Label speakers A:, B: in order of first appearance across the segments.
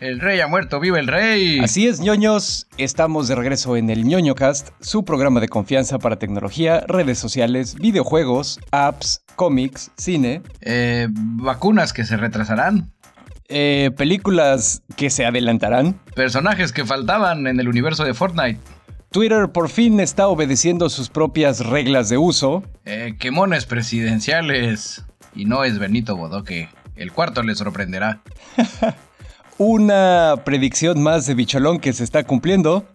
A: El rey ha muerto, vive el rey.
B: Así es, ñoños, estamos de regreso en el ñoñocast, su programa de confianza para tecnología, redes sociales, videojuegos, apps, cómics, cine,
A: Eh, vacunas que se retrasarán.
B: eh, películas que se adelantarán.
A: Personajes que faltaban en el universo de Fortnite.
B: Twitter por fin está obedeciendo sus propias reglas de uso.
A: Eh, quemones presidenciales. Y no es Benito Bodoque. El cuarto le sorprenderá.
B: Una predicción más de Bicholón que se está cumpliendo.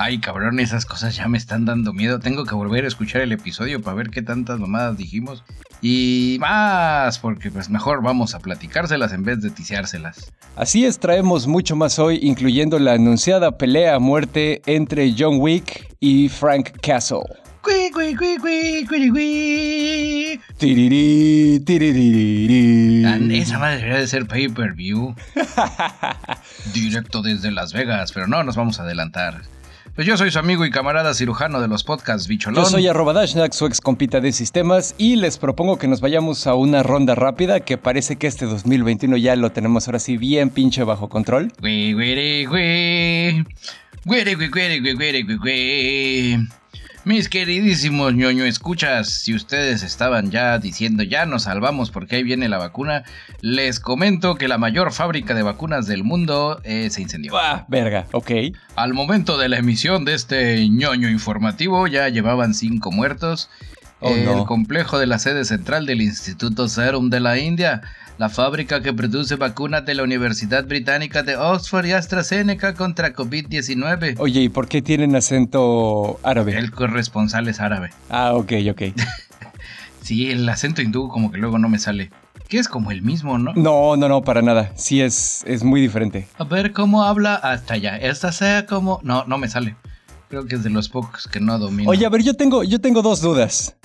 A: Ay, cabrón, esas cosas ya me están dando miedo. Tengo que volver a escuchar el episodio para ver qué tantas mamadas dijimos. Y más, porque pues mejor vamos a platicárselas en vez de ticiárselas.
B: Así es, traemos mucho más hoy, incluyendo la anunciada pelea a muerte entre John Wick y Frank Castle. Tiriri, tiririri.
A: Ah, Esa madre debería de ser pay-per-view. Directo desde Las Vegas, pero no nos vamos a adelantar. Pues yo soy su amigo y camarada cirujano de los podcasts Bicholón.
B: Yo soy arroba Dashnak, su ex compita de sistemas, y les propongo que nos vayamos a una ronda rápida que parece que este 2021 ya lo tenemos ahora sí bien pinche bajo control.
A: Mis queridísimos ñoño escuchas, si ustedes estaban ya diciendo ya nos salvamos porque ahí viene la vacuna, les comento que la mayor fábrica de vacunas del mundo eh, se incendió.
B: Ah, verga, ok.
A: Al momento de la emisión de este ñoño informativo ya llevaban cinco muertos.
B: Oh,
A: el
B: no.
A: complejo de la sede central del Instituto Serum de la India, la fábrica que produce vacunas de la Universidad Británica de Oxford y AstraZeneca contra COVID-19.
B: Oye, ¿y por qué tienen acento árabe?
A: El corresponsal es árabe.
B: Ah, ok, ok.
A: Sí, el acento hindú como que luego no me sale. Que es como el mismo, ¿no?
B: No, no, no, para nada. Sí, es, es muy diferente.
A: A ver cómo habla hasta allá. Esta sea como... No, no me sale. Creo que es de los pocos que no domino.
B: Oye, a ver, yo tengo, yo tengo dos dudas.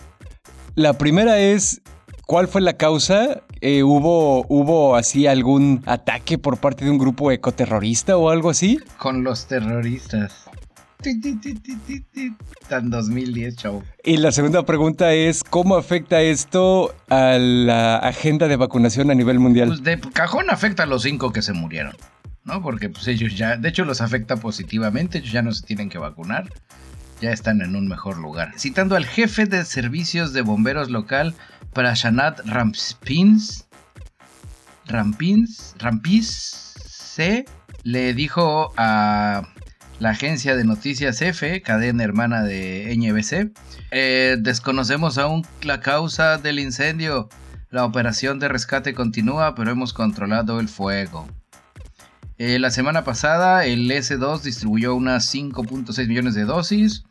B: La primera es, ¿cuál fue la causa? Eh, ¿hubo, ¿Hubo así algún ataque por parte de un grupo ecoterrorista o algo así?
A: Con los terroristas. Tan 2010, chavo.
B: Y la segunda pregunta es, ¿cómo afecta esto a la agenda de vacunación a nivel mundial?
A: Pues de cajón afecta a los cinco que se murieron, ¿no? Porque pues ellos ya, de hecho los afecta positivamente, ellos ya no se tienen que vacunar, ya están en un mejor lugar. Citando al jefe de servicios de bomberos local, Prashanat Rampins, Rampins, Rampis, se le dijo a la agencia de noticias F, cadena hermana de NBC, eh, desconocemos aún la causa del incendio. La operación de rescate continúa, pero hemos controlado el fuego. Eh, la semana pasada, el S2 distribuyó unas 5.6 millones de dosis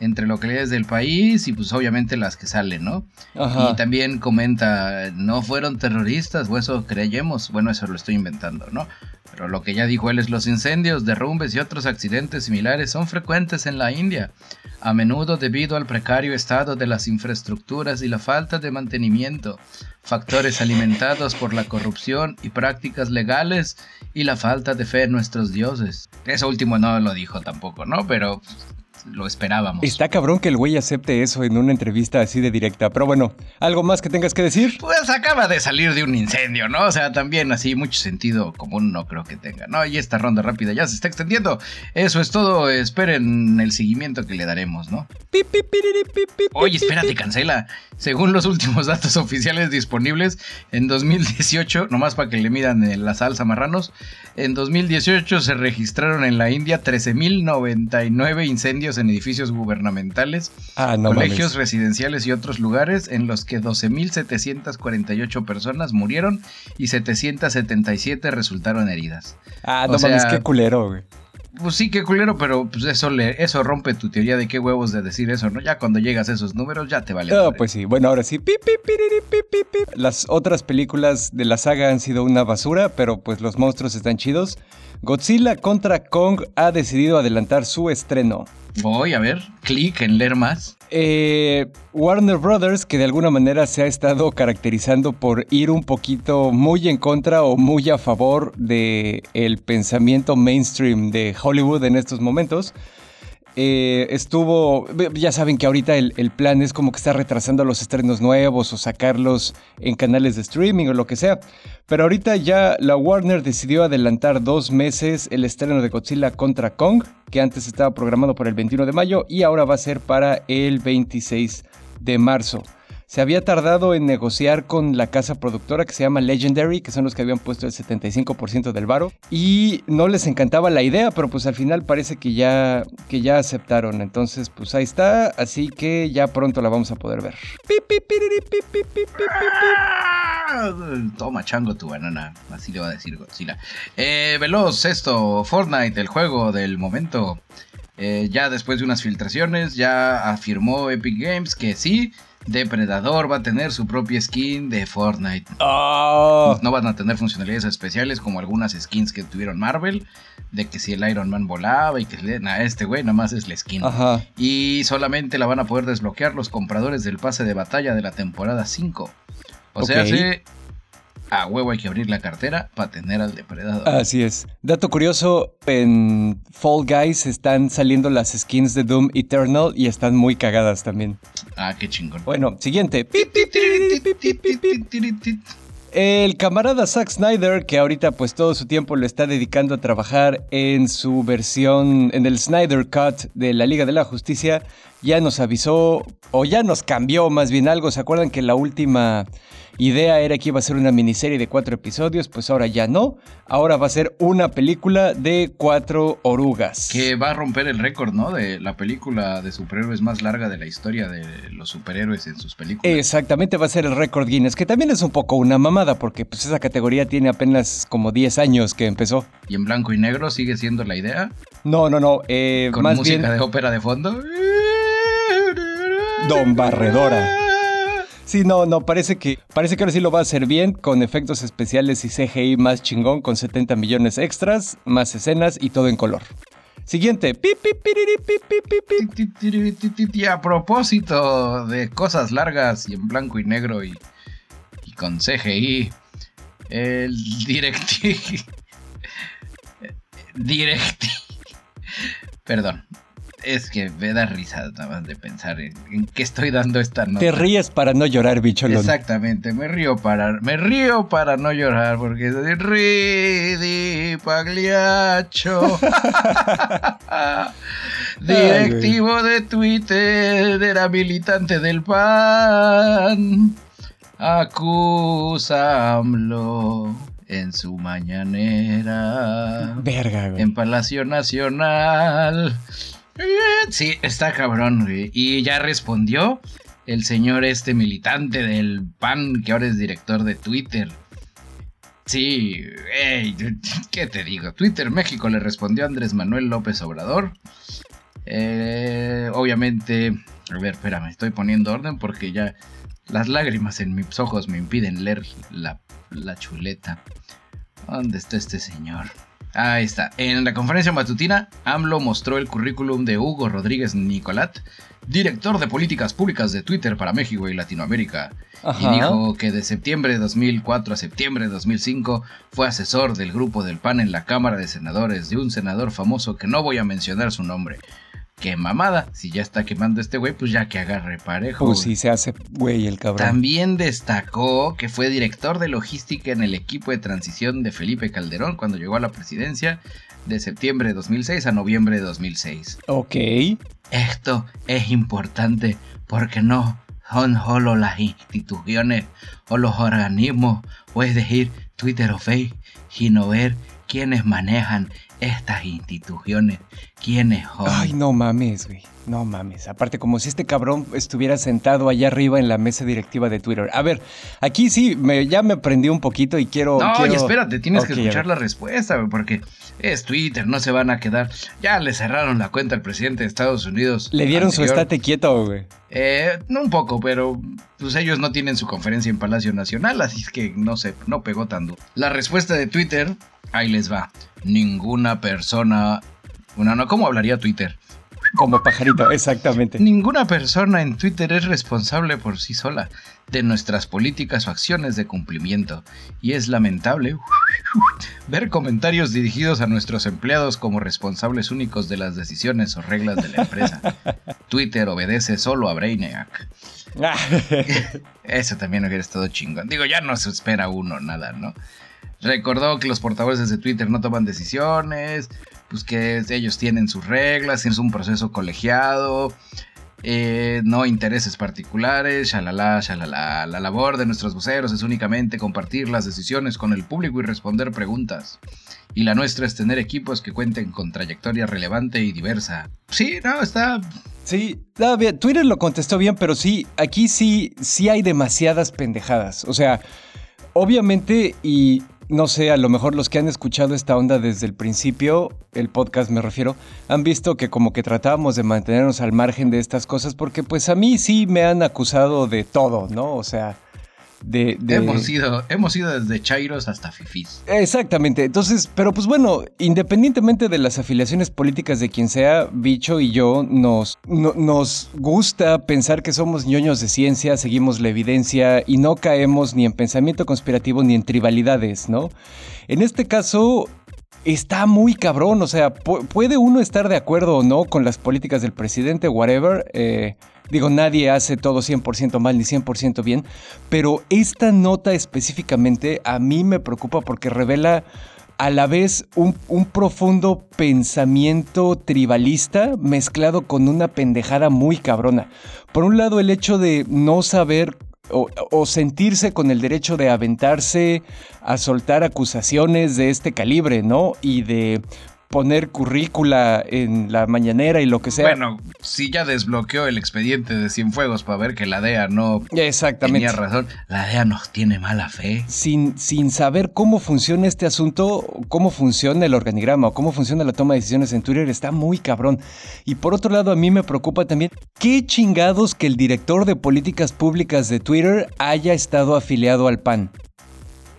A: entre localidades del país y pues obviamente las que salen, ¿no?
B: Ajá.
A: Y también comenta, no fueron terroristas, o eso creyemos, bueno, eso lo estoy inventando, ¿no? Pero lo que ya dijo él es los incendios, derrumbes y otros accidentes similares son frecuentes en la India, a menudo debido al precario estado de las infraestructuras y la falta de mantenimiento, factores alimentados por la corrupción y prácticas legales y la falta de fe en nuestros dioses. Eso último no lo dijo tampoco, ¿no? Pero pues, lo esperábamos.
B: Está cabrón que el güey acepte eso en una entrevista así de directa. Pero bueno, ¿algo más que tengas que decir?
A: Pues acaba de salir de un incendio, ¿no? O sea, también así mucho sentido común no creo que tenga, ¿no? Y esta ronda rápida ya se está extendiendo. Eso es todo. Esperen el seguimiento que le daremos, ¿no? Oye, espérate, cancela. Según los últimos datos oficiales disponibles, en 2018, nomás para que le midan la salsa marranos, en 2018 se registraron en la India 13.099 incendios en edificios gubernamentales,
B: Ah, no
A: colegios
B: mames.
A: residenciales y otros lugares en los que 12.748 personas murieron y 777 resultaron heridas.
B: Ah,
A: o
B: no mames,
A: sea-
B: qué culero, güey.
A: Pues sí, qué culero, pero pues eso, le, eso rompe tu teoría de qué huevos de decir eso, ¿no? Ya cuando llegas a esos números ya te vale. Madre.
B: pues sí. Bueno, ahora sí. Piriri. Las otras películas de la saga han sido una basura, pero pues los monstruos están chidos. Godzilla contra Kong ha decidido adelantar su estreno.
A: Voy a ver, clic en leer más.
B: Eh, Warner Brothers, que de alguna manera se ha estado caracterizando por ir un poquito muy en contra o muy a favor de el pensamiento mainstream de Hollywood en estos momentos, eh, estuvo, ya saben que ahorita el, el, plan es como que está retrasando los estrenos nuevos o sacarlos en canales de streaming o lo que sea. Pero ahorita ya la Warner decidió adelantar dos meses el estreno de Godzilla contra Kong, que antes estaba programado para el 21 de mayo y ahora va a ser para el 26 de marzo se había tardado en negociar con la casa productora que se llama Legendary, que son los que habían puesto el 75% del varo, y no les encantaba la idea, pero pues al final parece que ya, que ya aceptaron. Entonces, pues ahí está, así que ya pronto la vamos a poder ver.
A: Toma chango tu banana, así le va a decir Godzilla. Eh, veloz, esto, Fortnite, el juego del momento. Eh, ya después de unas filtraciones, ya afirmó Epic Games que sí, Depredador va a tener su propia skin de Fortnite.
B: Ah.
A: No van a tener funcionalidades especiales como algunas skins que tuvieron Marvel. De que si el Iron Man volaba y que a este güey nada más es la skin. Y solamente la van a poder desbloquear los compradores del pase de batalla de la temporada 5. O sea, sí a huevo hay que abrir la cartera para tener al depredador.
B: Así es. Dato curioso, en Fall Guys están saliendo las skins de Doom Eternal y están muy cagadas también.
A: Ah, qué chingón.
B: Bueno, siguiente. El camarada Zack Snyder, que ahorita pues todo su tiempo lo está dedicando a trabajar en su versión, en el Snyder Cut de la Liga de la Justicia, ya nos avisó, o ya nos cambió más bien algo. ¿Se acuerdan que la última idea era que iba a ser una miniserie de cuatro episodios? Pues ahora ya no. Ahora va a ser una película de cuatro orugas.
A: Que va a romper el récord, ¿no? De la película de superhéroes más larga de la historia de los superhéroes en sus películas.
B: Exactamente, va a ser el récord Guinness, que también es un poco una mamada, porque pues esa categoría tiene apenas como 10 años que empezó.
A: ¿Y en blanco y negro sigue siendo la idea?
B: No, no, no. Eh,
A: ¿Con música de ópera de fondo?
B: Don Barredora. Sí, no, no, parece que, parece que ahora sí lo va a hacer bien, con efectos especiales y CGI más chingón, con 70 millones extras, más escenas y todo en color. Siguiente.
A: Y a propósito de cosas largas y en blanco y negro y, y con CGI, el Directi... Directi... Perdón, es que me da risa nada más de pensar en, qué estoy dando esta nota.
B: Te ríes para no llorar, bicholón.
A: Exactamente, me río para, me río para no llorar porque es de Ridi Pagliaccio. Directivo de Twitter, era militante del PAN. Acusamlo en su mañanera.
B: Verga, güey.
A: En Palacio Nacional. Sí, está cabrón, güey. Y ya respondió el señor este militante del PAN, que ahora es director de Twitter. Sí, ¿qué te digo? Twitter México le respondió Andrés Manuel López Obrador. Eh, obviamente, a ver, espérame, estoy poniendo orden porque ya las lágrimas en mis ojos me impiden leer la, la chuleta. ¿Dónde está este señor? Ahí está. En la conferencia matutina, AMLO mostró el currículum de Hugo Rodríguez Nicolat, director de políticas públicas de Twitter para México y Latinoamérica. Y dijo que de septiembre de 2004 a septiembre de 2005 fue asesor del grupo del PAN en la Cámara de Senadores de un senador famoso que no voy a mencionar su nombre, qué mamada. Si ya está quemando este güey, pues ya que agarre parejo.
B: Pues sí, se hace güey el cabrón.
A: También destacó que fue director de logística en el equipo de transición de Felipe Calderón cuando llegó a la presidencia de septiembre de 2006 a noviembre de 2006.
B: Ok.
A: Esto es importante porque no son solo las instituciones o los organismos, o es decir, Twitter o Facebook, sino ver quiénes manejan estas instituciones, quiénes son.
B: Ay, no mames, güey. No mames. Aparte, como si este cabrón estuviera sentado allá arriba en la mesa directiva de Twitter. A ver, aquí sí, me, ya me aprendí un poquito y quiero.
A: No, y espérate, tienes que escuchar la respuesta, güey, porque es Twitter, no se van a quedar. Ya le cerraron la cuenta al presidente de Estados Unidos.
B: Le dieron su estate quieto, güey.
A: Eh, no un poco, pero pues ellos no tienen su conferencia en Palacio Nacional, así es que no se, no pegó tanto. La respuesta de Twitter, ahí les va. Ninguna persona. Bueno, no, ¿cómo hablaría Twitter?
B: Como pajarito, exactamente.
A: Ninguna persona en Twitter es responsable por sí sola de nuestras políticas o acciones de cumplimiento. Y es lamentable ver comentarios dirigidos a nuestros empleados como responsables únicos de las decisiones o reglas de la empresa. Twitter obedece solo a Brainiac. Eso también hubiera estado chingón. Digo, ya no se espera uno nada, ¿no? Recordó que los portavoces de Twitter no toman decisiones, pues que ellos tienen sus reglas, es un proceso colegiado, eh, no intereses particulares, shalala, shalala. La labor de nuestros voceros es únicamente compartir las decisiones con el público y responder preguntas. Y la nuestra es tener equipos que cuenten con trayectoria relevante y diversa. Sí, no, está...
B: Sí. Twitter lo contestó bien, pero sí, aquí sí, sí hay demasiadas pendejadas. O sea, obviamente, y no sé, a lo mejor los que han escuchado esta onda desde el principio, el podcast me refiero, han visto que como que tratábamos de mantenernos al margen de estas cosas porque pues a mí sí me han acusado de todo, ¿no? O sea,
A: Hemos, ido, hemos ido desde Chairos hasta Fifis.
B: Exactamente. Entonces, pero pues bueno, independientemente de las afiliaciones políticas de quien sea, Bicho y yo nos, nos gusta pensar que somos ñoños de ciencia, seguimos la evidencia y no caemos ni en pensamiento conspirativo ni en tribalidades, ¿no? En este caso, está muy cabrón. O sea, puede uno estar de acuerdo o no con las políticas del presidente, whatever. Eh, Digo, nadie hace todo 100% mal ni 100% bien, pero esta nota específicamente a mí me preocupa porque revela a la vez un, profundo pensamiento tribalista mezclado con una pendejada muy cabrona. Por un lado, el hecho de no saber o, o, sentirse con el derecho de aventarse a soltar acusaciones de este calibre, ¿no? Y de poner currícula en la mañanera y lo que sea.
A: Bueno, si ya desbloqueó el expediente de Cienfuegos para ver que la DEA no
B: Exactamente.
A: tenía razón, la DEA nos tiene mala fe.
B: Sin, sin saber cómo funciona este asunto, cómo funciona el organigrama o cómo funciona la toma de decisiones en Twitter, está muy cabrón. Y por otro lado, a mí me preocupa también qué chingados que el director de políticas públicas de Twitter haya estado afiliado al PAN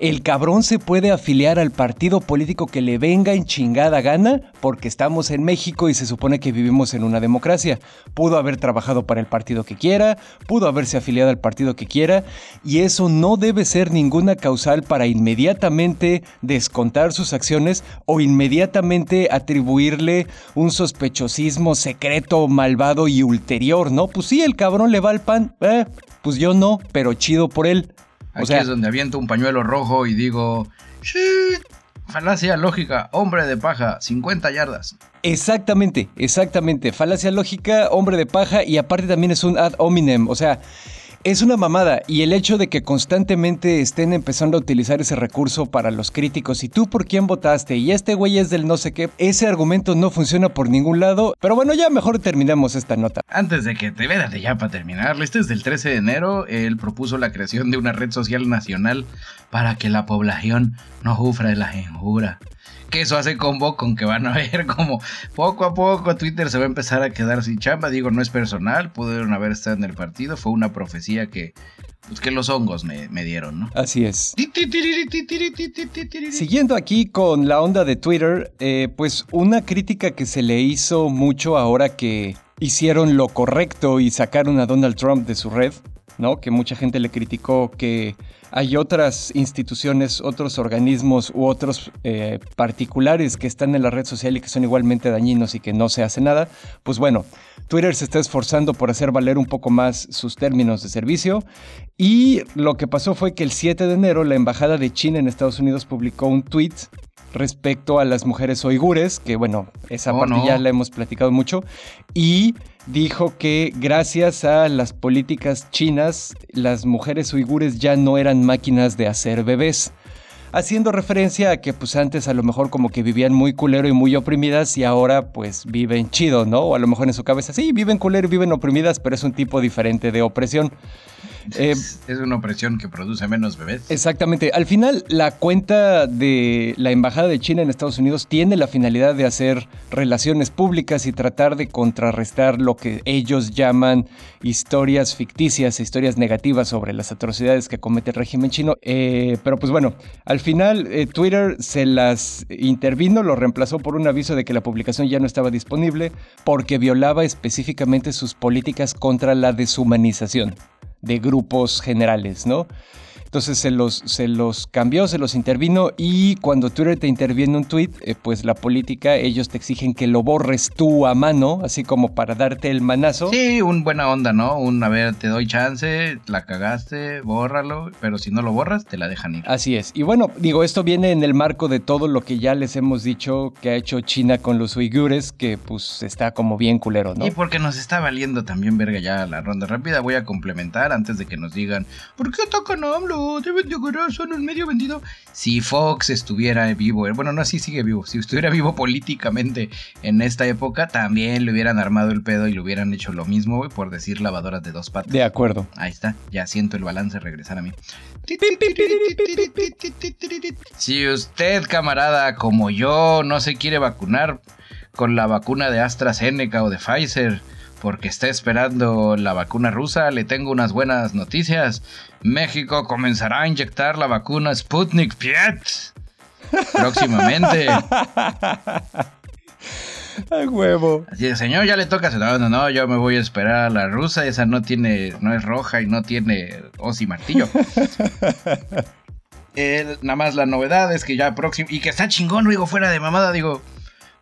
B: el cabrón se puede afiliar al partido político que le venga en chingada gana porque estamos en México y se supone que vivimos en una democracia. Pudo haber trabajado para el partido que quiera, pudo haberse afiliado al partido que quiera y eso no debe ser ninguna causal para inmediatamente descontar sus acciones o inmediatamente atribuirle un sospechosismo secreto, malvado y ulterior, ¿no? Pues sí, el cabrón le va al pan, eh, pues yo no, pero chido por él.
A: Aquí es donde aviento un pañuelo rojo y digo, Falacia lógica, hombre de paja, 50 yardas.
B: Exactamente, exactamente. Falacia lógica, hombre de paja y aparte también es un ad hominem. O sea, es una mamada y el hecho de que constantemente estén empezando a utilizar ese recurso para los críticos y tú por quién votaste y este güey es del no sé qué, ese argumento no funciona por ningún lado. Pero bueno, ya mejor terminemos esta nota.
A: Antes de que te veas ya para terminar, este es del 13 de enero, él propuso la creación de una red social nacional para que la población no sufra de la injura que eso hace combo con que van a ver como poco a poco Twitter se va a empezar a quedar sin chamba. Digo, no es personal, pudieron haber estado en el partido, fue una profecía que, pues, que los hongos me, dieron, ¿no?
B: Así es. Siguiendo aquí con la onda de Twitter, eh, pues una crítica que se le hizo mucho ahora que hicieron lo correcto y sacaron a Donald Trump de su red, ¿no? Que mucha gente le criticó que hay otras instituciones, otros organismos u otros eh, particulares que están en la red social y que son igualmente dañinos y que no se hace nada, pues bueno, Twitter se está esforzando por hacer valer un poco más sus términos de servicio y lo que pasó fue que el 7 de enero la Embajada de China en Estados Unidos publicó un tweet respecto a las mujeres oigures, que bueno, esa oh, parte ya la hemos platicado mucho, y dijo que gracias a las políticas chinas, las mujeres uigures ya no eran máquinas de hacer bebés. Haciendo referencia a que pues antes a lo mejor como que vivían muy culero y muy oprimidas y ahora pues viven chido, ¿no? O a lo mejor en su cabeza sí, viven culero y viven oprimidas, pero es un tipo diferente de opresión.
A: Eh, es una opresión que produce menos bebés.
B: Exactamente. Al final, la cuenta de la Embajada de China en Estados Unidos tiene la finalidad de hacer relaciones públicas y tratar de contrarrestar lo que ellos llaman historias ficticias, historias negativas sobre las atrocidades que comete el régimen chino. Eh, pero pues bueno, al final eh, Twitter se las intervino, lo reemplazó por un aviso de que la publicación ya no estaba disponible porque violaba específicamente sus políticas contra la deshumanización de grupos generales, ¿no? Entonces se los, se los cambió, se los intervino y cuando Twitter te interviene un tweet, eh, pues la política, ellos te exigen que lo borres tú a mano, así como para darte el manazo.
A: Sí, un buena onda, ¿no? Un, a ver, te doy chance, la cagaste, bórralo, pero si no lo borras, te la dejan ir.
B: Así es. Y bueno, digo, esto viene en el marco de todo lo que ya les hemos dicho que ha hecho China con los uigures, que pues está como bien culero, ¿no?
A: Y porque nos está valiendo también verga ya la ronda rápida, voy a complementar antes de que nos digan, ¿por qué tocan AMLO? Deben de son un medio vendido. Si Fox estuviera vivo, eh, bueno, no, así sigue vivo. Si estuviera vivo políticamente en esta época, también le hubieran armado el pedo y le hubieran hecho lo mismo, por decir lavadoras de dos patas.
B: De acuerdo.
A: Ahí está, ya siento el balance regresar a mí. Si usted, camarada, como yo, no se quiere vacunar con la vacuna de AstraZeneca o de Pfizer, porque está esperando la vacuna rusa, le tengo unas buenas noticias. México comenzará a inyectar la vacuna Sputnik Piet próximamente.
B: Ay, huevo.
A: Así de, señor, ya le toca. No, no, no, yo me voy a esperar a la rusa. Esa no tiene, no es roja y no tiene os y martillo. nada más la novedad es que ya próximo. Y que está chingón, digo, fuera de mamada, digo.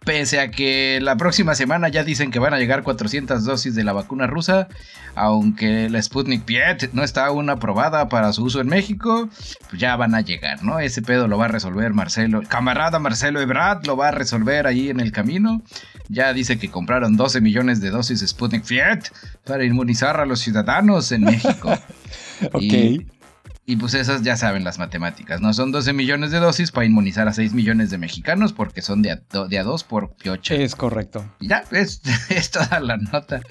A: Pese a que la próxima semana ya dicen que van a llegar 400 dosis de la vacuna rusa, aunque la Sputnik Piet no está aún aprobada para su uso en México, pues ya van a llegar, ¿no? Ese pedo lo va a resolver Marcelo, camarada Marcelo Ebrard lo va a resolver ahí en el camino. Ya dice que compraron 12 millones de dosis de Sputnik Piet para inmunizar a los ciudadanos en México.
B: ok.
A: Y pues esas ya saben las matemáticas, ¿no? Son 12 millones de dosis para inmunizar a 6 millones de mexicanos porque son de a, de 2 por piocha.
B: Es correcto.
A: Y ya, es, es, toda la nota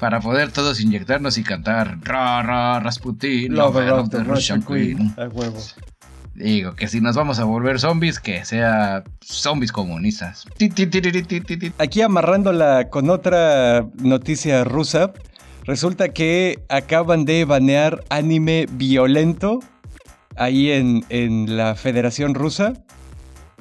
A: para poder todos inyectarnos y cantar Ra, ra, Rasputin,
B: Lover of the Russian Queen. Huevo.
A: Digo, que si nos vamos a volver zombies, que sea zombies comunistas.
B: Aquí amarrándola con otra noticia rusa, Resulta que acaban de banear anime violento ahí en, en la Federación Rusa.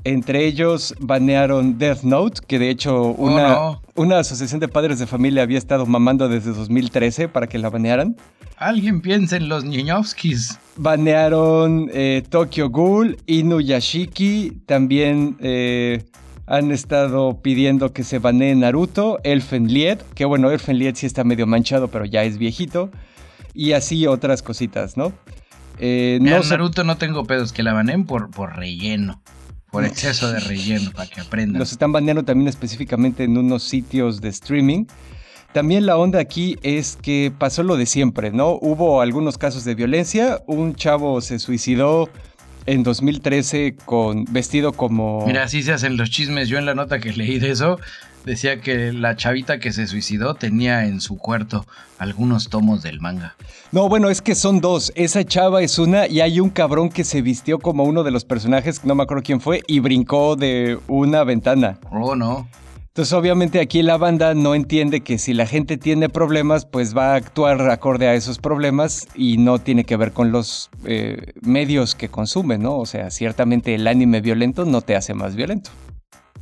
B: Entre ellos banearon Death Note, que de hecho oh, una, una asociación de padres de familia había estado mamando desde 2013 para que la banearan.
A: Alguien piensa en los Niñovskis.
B: Banearon eh, Tokyo Ghoul, Inuyashiki, también eh, han estado pidiendo que se banee Naruto, Elfen Lied, que bueno, Elfen Lied sí está medio manchado, pero ya es viejito, y así otras cositas, ¿no?
A: Eh, no Naruto no tengo pedos, que la baneen por, por relleno. Por exceso de relleno, para que aprendan.
B: Los están baneando también específicamente en unos sitios de streaming. También la onda aquí es que pasó lo de siempre, ¿no? Hubo algunos casos de violencia, un chavo se suicidó en 2013 con vestido como...
A: Mira, así se hacen los chismes. Yo en la nota que leí de eso decía que la chavita que se suicidó tenía en su cuarto algunos tomos del manga.
B: No, bueno, es que son dos. Esa chava es una y hay un cabrón que se vistió como uno de los personajes, no me acuerdo quién fue, y brincó de una ventana.
A: Oh, no.
B: Entonces obviamente aquí la banda no entiende que si la gente tiene problemas, pues va a actuar acorde a esos problemas y no tiene que ver con los eh, medios que consumen, ¿no? O sea, ciertamente el anime violento no te hace más violento.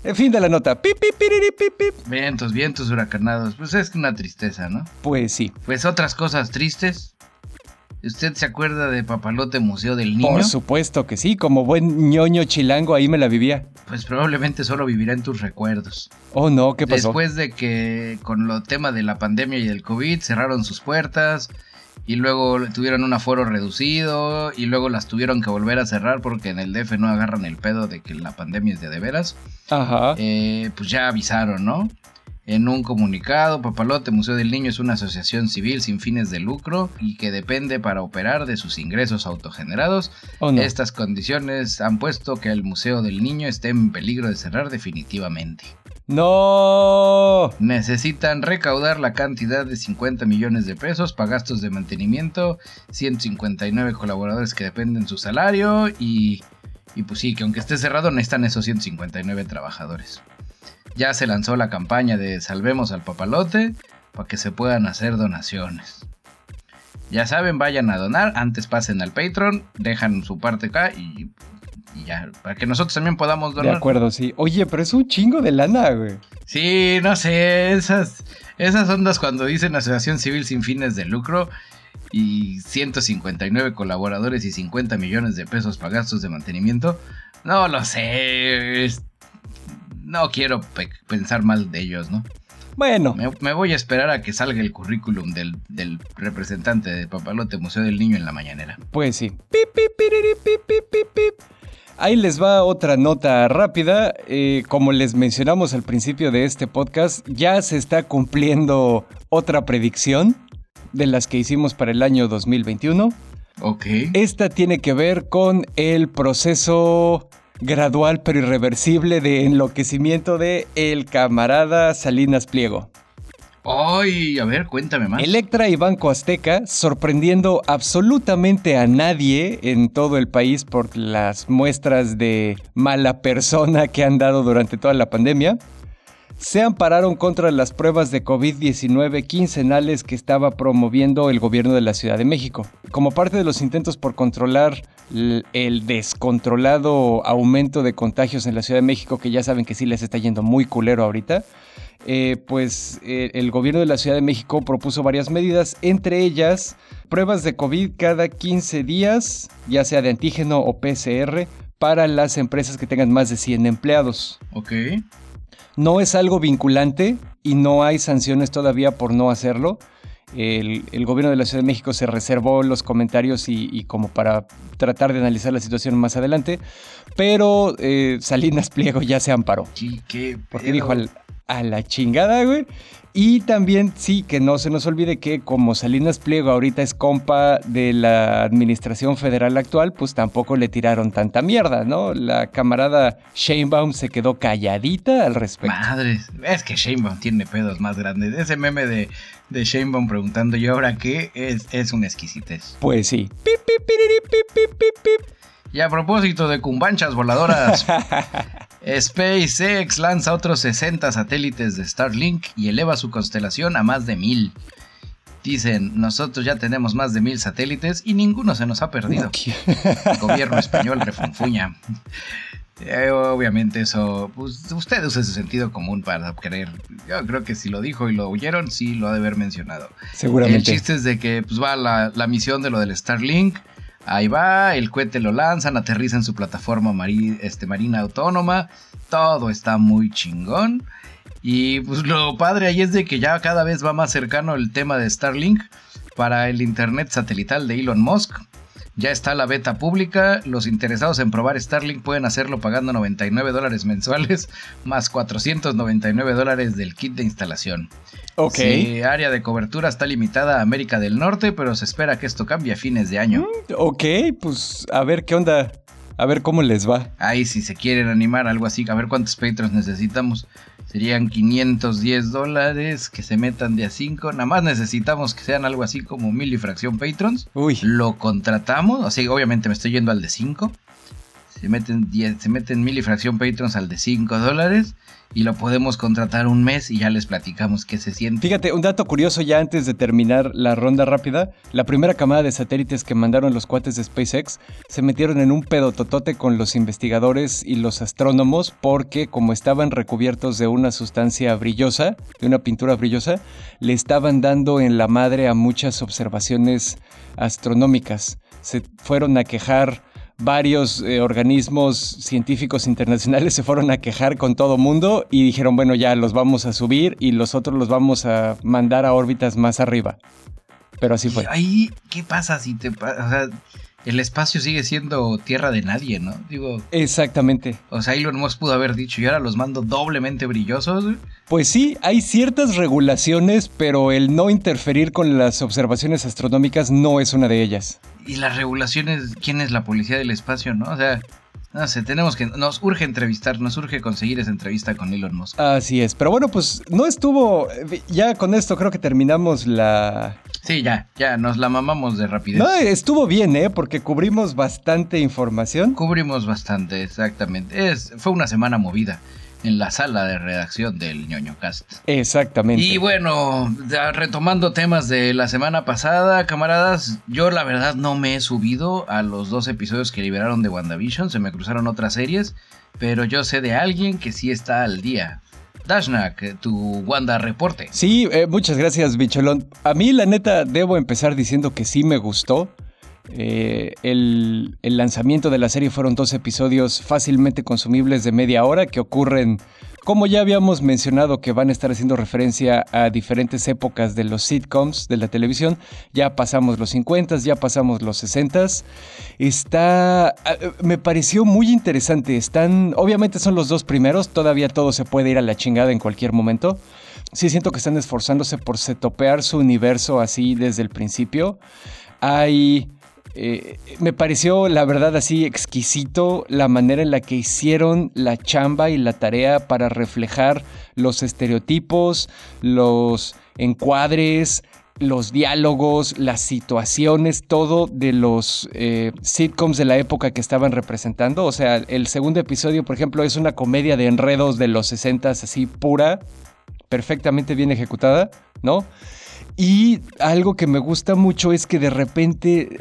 B: En fin de la nota. Pip, pip, pip, pip,
A: Vientos, vientos huracanados. Pues es una tristeza, ¿no?
B: Pues sí.
A: Pues otras cosas tristes. ¿Usted se acuerda de Papalote Museo del Niño?
B: Por supuesto que sí, como buen ñoño chilango ahí me la vivía.
A: Pues probablemente solo vivirá en tus recuerdos.
B: Oh no, ¿qué pasó?
A: Después de que con el tema de la pandemia y del COVID cerraron sus puertas y luego tuvieron un aforo reducido y luego las tuvieron que volver a cerrar porque en el DF no agarran el pedo de que la pandemia es de de veras.
B: Ajá.
A: Eh, pues ya avisaron, ¿no? En un comunicado, Papalote Museo del Niño es una asociación civil sin fines de lucro y que depende para operar de sus ingresos autogenerados. Oh, Estas condiciones han puesto que el Museo del Niño esté en peligro de cerrar definitivamente.
B: No.
A: Necesitan recaudar la cantidad de 50 millones de pesos para gastos de mantenimiento, 159 colaboradores que dependen su salario y, y pues sí, que aunque esté cerrado necesitan esos 159 trabajadores. Ya se lanzó la campaña de Salvemos al Papalote para que se puedan hacer donaciones. Ya saben, vayan a donar, antes pasen al Patreon, dejan su parte acá y y ya, para que nosotros también podamos donar.
B: De acuerdo, sí. Oye, pero es un chingo de lana, güey.
A: Sí, no sé, esas, esas ondas cuando dicen Asociación Civil sin fines de lucro y 159 colaboradores y 50 millones de pesos para gastos de mantenimiento, no lo sé. No quiero pensar mal de ellos, ¿no?
B: Bueno.
A: Me, voy a esperar a que salga el currículum del, del, representante de Papalote Museo del Niño en la mañanera.
B: Pues sí. Pip, pip, pip, pip, pip, Ahí les va otra nota rápida. Eh, como les mencionamos al principio de este podcast, ya se está cumpliendo otra predicción de las que hicimos para el año 2021.
A: Ok.
B: Esta tiene que ver con el proceso gradual pero irreversible de enloquecimiento de el camarada Salinas Pliego.
A: Ay, a ver, cuéntame más.
B: Electra y Banco Azteca, sorprendiendo absolutamente a nadie en todo el país por las muestras de mala persona que han dado durante toda la pandemia, se ampararon contra las pruebas de COVID-19 quincenales que estaba promoviendo el gobierno de la Ciudad de México. Como parte de los intentos por controlar el descontrolado aumento de contagios en la Ciudad de México, que ya saben que sí les está yendo muy culero ahorita, eh, pues eh, el gobierno de la Ciudad de México propuso varias medidas, entre ellas pruebas de COVID cada 15 días, ya sea de antígeno o PCR, para las empresas que tengan más de 100 empleados.
A: Ok.
B: No es algo vinculante y no hay sanciones todavía por no hacerlo. El, gobierno de la Ciudad de México se reservó los comentarios y, como para tratar de analizar la situación más adelante, pero eh, Salinas Pliego ya se amparó.
A: ¿Qué,
B: porque dijo al, a la chingada, güey. Y también, sí, que no se nos olvide que como Salinas Pliego ahorita es compa de la administración federal actual, pues tampoco le tiraron tanta mierda, ¿no? La camarada Sheinbaum se quedó calladita al respecto.
A: Madre, es que Sheinbaum tiene pedos más grandes. Ese meme de, de Sheinbaum preguntando, ¿y ahora qué? Es, es una exquisitez.
B: Pues sí.
A: Y a propósito de cumbanchas voladoras, SpaceX lanza otros 60 satélites de Starlink y eleva su constelación a más de mil. Dicen, nosotros ya tenemos más de mil satélites y ninguno se nos ha perdido. El gobierno español refunfuña. Eh, obviamente eso, pues usted usa su sentido común para creer. Yo creo que si lo dijo y lo oyeron, sí lo ha de haber mencionado.
B: Seguramente.
A: El chiste es de que pues, va la, la misión de lo del Starlink Ahí va, el cohete lo lanzan, aterriza en su plataforma este, marina autónoma. Todo está muy chingón. Y pues lo padre ahí es de que ya cada vez va más cercano el tema de Starlink para el internet satelital de Elon Musk. Ya está la beta pública. Los interesados en probar Starlink pueden hacerlo pagando 99 dólares mensuales más 499 dólares del kit de instalación.
B: Ok.
A: Sí, área de cobertura está limitada a América del Norte, pero se espera que esto cambie a fines de año.
B: Mm, ok, pues a ver qué onda. A ver cómo les va.
A: Ahí si se quieren animar, algo así, a ver cuántos Patreons necesitamos. Serían 510 dólares que se metan de a 5. Nada más necesitamos que sean algo así como mil y fracción Patrons.
B: Uy.
A: Lo contratamos. Así obviamente me estoy yendo al de 5. Se meten, se meten mil Patrons al de 5 dólares y lo podemos contratar un mes y ya les platicamos qué se siente.
B: Fíjate, un dato curioso ya antes de terminar la ronda rápida, la primera camada de satélites que mandaron los cuates de SpaceX se metieron en un pedototote con los investigadores y los astrónomos porque como estaban recubiertos de una sustancia brillosa, de una pintura brillosa, le estaban dando en la madre a muchas observaciones astronómicas. Se fueron a quejar varios eh, organismos científicos internacionales se fueron a quejar con todo mundo y dijeron, bueno, ya los vamos a subir y los otros los vamos a mandar a órbitas más arriba. Pero así fue.
A: Ahí, ¿qué pasa si te... O sea, el espacio sigue siendo tierra de nadie, ¿no? Digo.
B: Exactamente.
A: O sea, Elon Musk pudo haber dicho, y ahora los mando doblemente brillosos.
B: Pues sí, hay ciertas regulaciones, pero el no interferir con las observaciones astronómicas no es una de ellas.
A: Y las regulaciones, ¿quién es la policía del espacio, no? O sea, No sé, tenemos que. Nos urge entrevistar, nos urge conseguir esa entrevista con Elon Musk.
B: Así es. Pero bueno, pues no estuvo. Ya con esto creo que terminamos la.
A: Sí, ya, ya, nos la mamamos de rapidez.
B: No, estuvo bien, ¿eh? Porque cubrimos bastante información.
A: Cubrimos bastante, exactamente. Es, fue una semana movida en la sala de redacción del ñoño cast.
B: Exactamente.
A: Y bueno, retomando temas de la semana pasada, camaradas, yo la verdad no me he subido a los dos episodios que liberaron de WandaVision, se me cruzaron otras series, pero yo sé de alguien que sí está al día. Dashnak, tu Wanda reporte.
B: Sí, eh, muchas gracias, Bicholón. A mí, la neta, debo empezar diciendo que sí me gustó. Eh, el, lanzamiento de la serie fueron dos episodios fácilmente consumibles de media hora que ocurren, como ya habíamos mencionado, que van a estar haciendo referencia a diferentes épocas de los sitcoms de la televisión. Ya pasamos los 50, ya pasamos los 60. Está, eh, me pareció muy interesante. Están, obviamente son los dos primeros, todavía todo se puede ir a la chingada en cualquier momento. Sí siento que están esforzándose por setopear su universo así desde el principio. Hay eh, me pareció, la verdad, así exquisito la manera en la que hicieron la chamba y la tarea para reflejar los estereotipos, los encuadres, los diálogos, las situaciones, todo de los eh, sitcoms de la época que estaban representando. O sea, el segundo episodio, por ejemplo, es una comedia de enredos de los 60 así pura, perfectamente bien ejecutada, ¿no? Y algo que me gusta mucho es que de repente,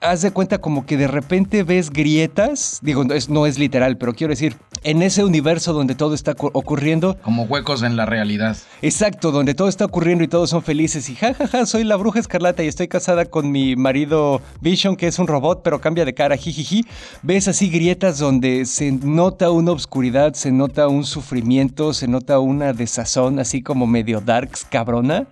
B: haz de cuenta como que de repente ves grietas, digo, no es, no es literal, pero quiero decir, en ese universo donde todo está ocurriendo.
A: Como huecos en la realidad.
B: Exacto, donde todo está ocurriendo y todos son felices y jajaja, ja, ja, soy la bruja escarlata y estoy casada con mi marido Vision, que es un robot, pero cambia de cara, jijiji. Ves así grietas donde se nota una obscuridad, se nota un sufrimiento, se nota una desazón, así como medio darks cabrona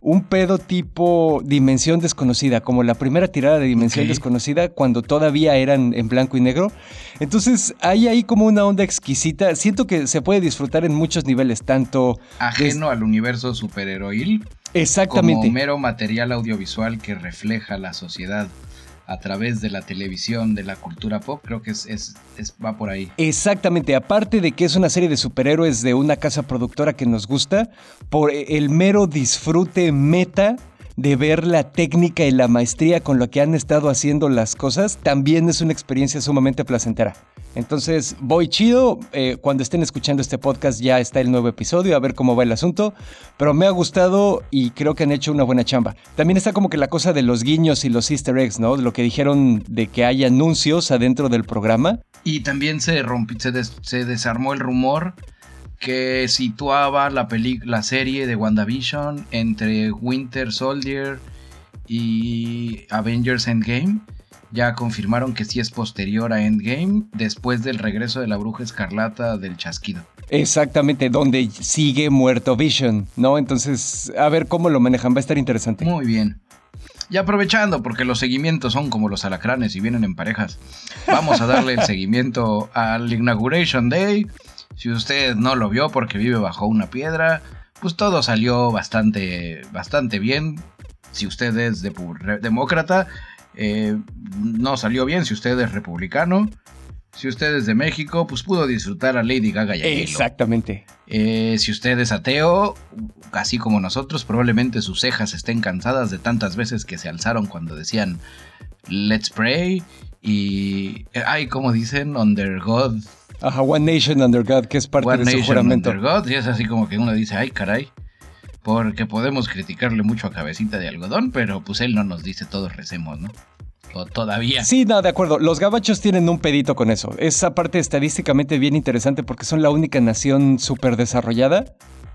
B: un pedo tipo Dimensión Desconocida, como la primera tirada de Dimensión Desconocida cuando todavía eran en blanco y negro. Entonces hay ahí como una onda exquisita. Siento que se puede disfrutar en muchos niveles, tanto...
A: Ajeno al universo superheroil.
B: Exactamente.
A: Como mero material audiovisual que refleja la sociedad a través de la televisión, de la cultura pop, creo que es, es, va por ahí.
B: Exactamente, aparte de que es una serie de superhéroes de una casa productora que nos gusta, por el mero disfrute meta de ver la técnica y la maestría con lo que han estado haciendo las cosas, también es una experiencia sumamente placentera. Entonces, voy chido. Eh, cuando estén escuchando este podcast ya está el nuevo episodio, a ver cómo va el asunto. Pero me ha gustado y creo que han hecho una buena chamba. También está como que la cosa de los guiños y los easter eggs, ¿no? Lo que dijeron de que hay anuncios adentro del programa.
A: Y también se, rompió, se desarmó el rumor que situaba la, la serie de WandaVision entre Winter Soldier y Avengers Endgame. Ya confirmaron que sí es posterior a Endgame, después del regreso de la bruja escarlata del chasquido.
B: Exactamente, donde sigue muerto Vision, ¿no? Entonces, a ver cómo lo manejan, va a estar interesante.
A: Muy bien. Y aprovechando, porque los seguimientos son como los alacranes y vienen en parejas, vamos a darle el seguimiento al Inauguration Day, si usted no lo vio porque vive bajo una piedra, pues todo salió bastante, bastante bien. Si usted es de, demócrata, eh, no salió bien. Si usted es republicano, si usted es de México, pues pudo disfrutar a Lady Gaga y a
B: Exactamente.
A: Eh, si usted es ateo, así como nosotros, probablemente sus cejas estén cansadas de tantas veces que se alzaron cuando decían Let's pray y hay como dicen Under God
B: Ajá, One Nation Under God, que es parte de su juramento.
A: Under God, y es así como que uno dice, ay, caray. Porque podemos criticarle mucho a cabecita de algodón, pero pues él no nos dice todos recemos, ¿no? O todavía.
B: Sí, no, de acuerdo. Los gabachos tienen un pedito con eso. Esa parte estadísticamente bien interesante porque son la única nación súper desarrollada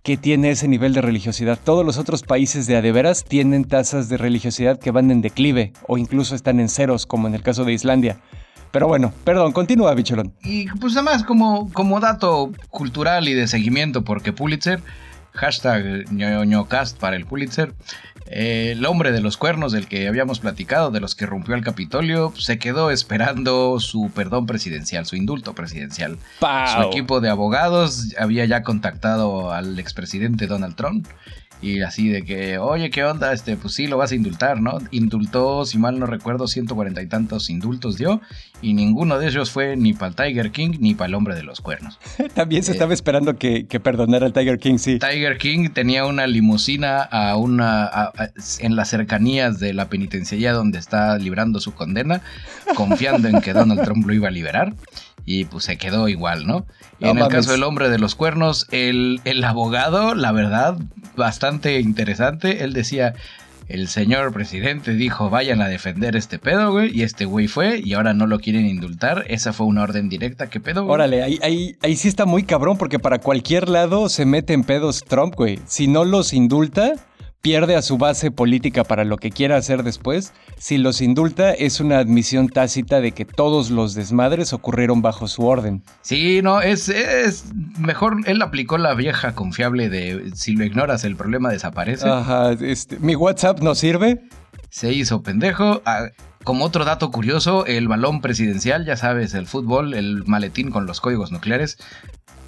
B: que tiene ese nivel de religiosidad. Todos los otros países de adeveras tienen tasas de religiosidad que van en declive o incluso están en ceros, como en el caso de Islandia. Pero bueno, perdón, continúa, Bicholón.
A: Y pues además como, como dato cultural y de seguimiento, porque Pulitzer, hashtag ñoñocast para el Pulitzer, eh, el hombre de los cuernos del que habíamos platicado, de los que rompió el Capitolio, se quedó esperando su perdón presidencial, su indulto presidencial. Su equipo de abogados había ya contactado al expresidente Donald Trump Y así de que, oye, ¿qué onda? Este, pues sí, lo vas a indultar, ¿no? Indultó, si mal no recuerdo, 140 y tantos indultos dio. Y ninguno de ellos fue ni para el Tiger King ni para el hombre de los cuernos.
B: También se estaba esperando que, perdonara al Tiger King, sí.
A: Tiger King tenía una limusina a una, en las cercanías de la penitenciaría donde está librando su condena, confiando en que Donald Trump lo iba a liberar y pues se quedó igual, ¿no? en el caso del hombre de los cuernos, el, el abogado, la verdad, bastante interesante, él decía, el señor presidente dijo, vayan a defender este pedo, güey, y este güey fue, y ahora no lo quieren indultar, esa fue una orden directa, ¿qué pedo, güey?
B: Órale, ahí, ahí, ahí sí está muy cabrón, porque para cualquier lado se mete en pedos Trump, güey. Si no los indulta pierde a su base política para lo que quiera hacer después, si los indulta es una admisión tácita de que todos los desmadres ocurrieron bajo su orden.
A: Sí, no, es, es mejor, él aplicó la vieja confiable de si lo ignoras el problema desaparece.
B: Ajá, este, mi WhatsApp no sirve.
A: Se hizo pendejo. Ah, como otro dato curioso, el balón presidencial, ya sabes, el fútbol, el maletín con los códigos nucleares,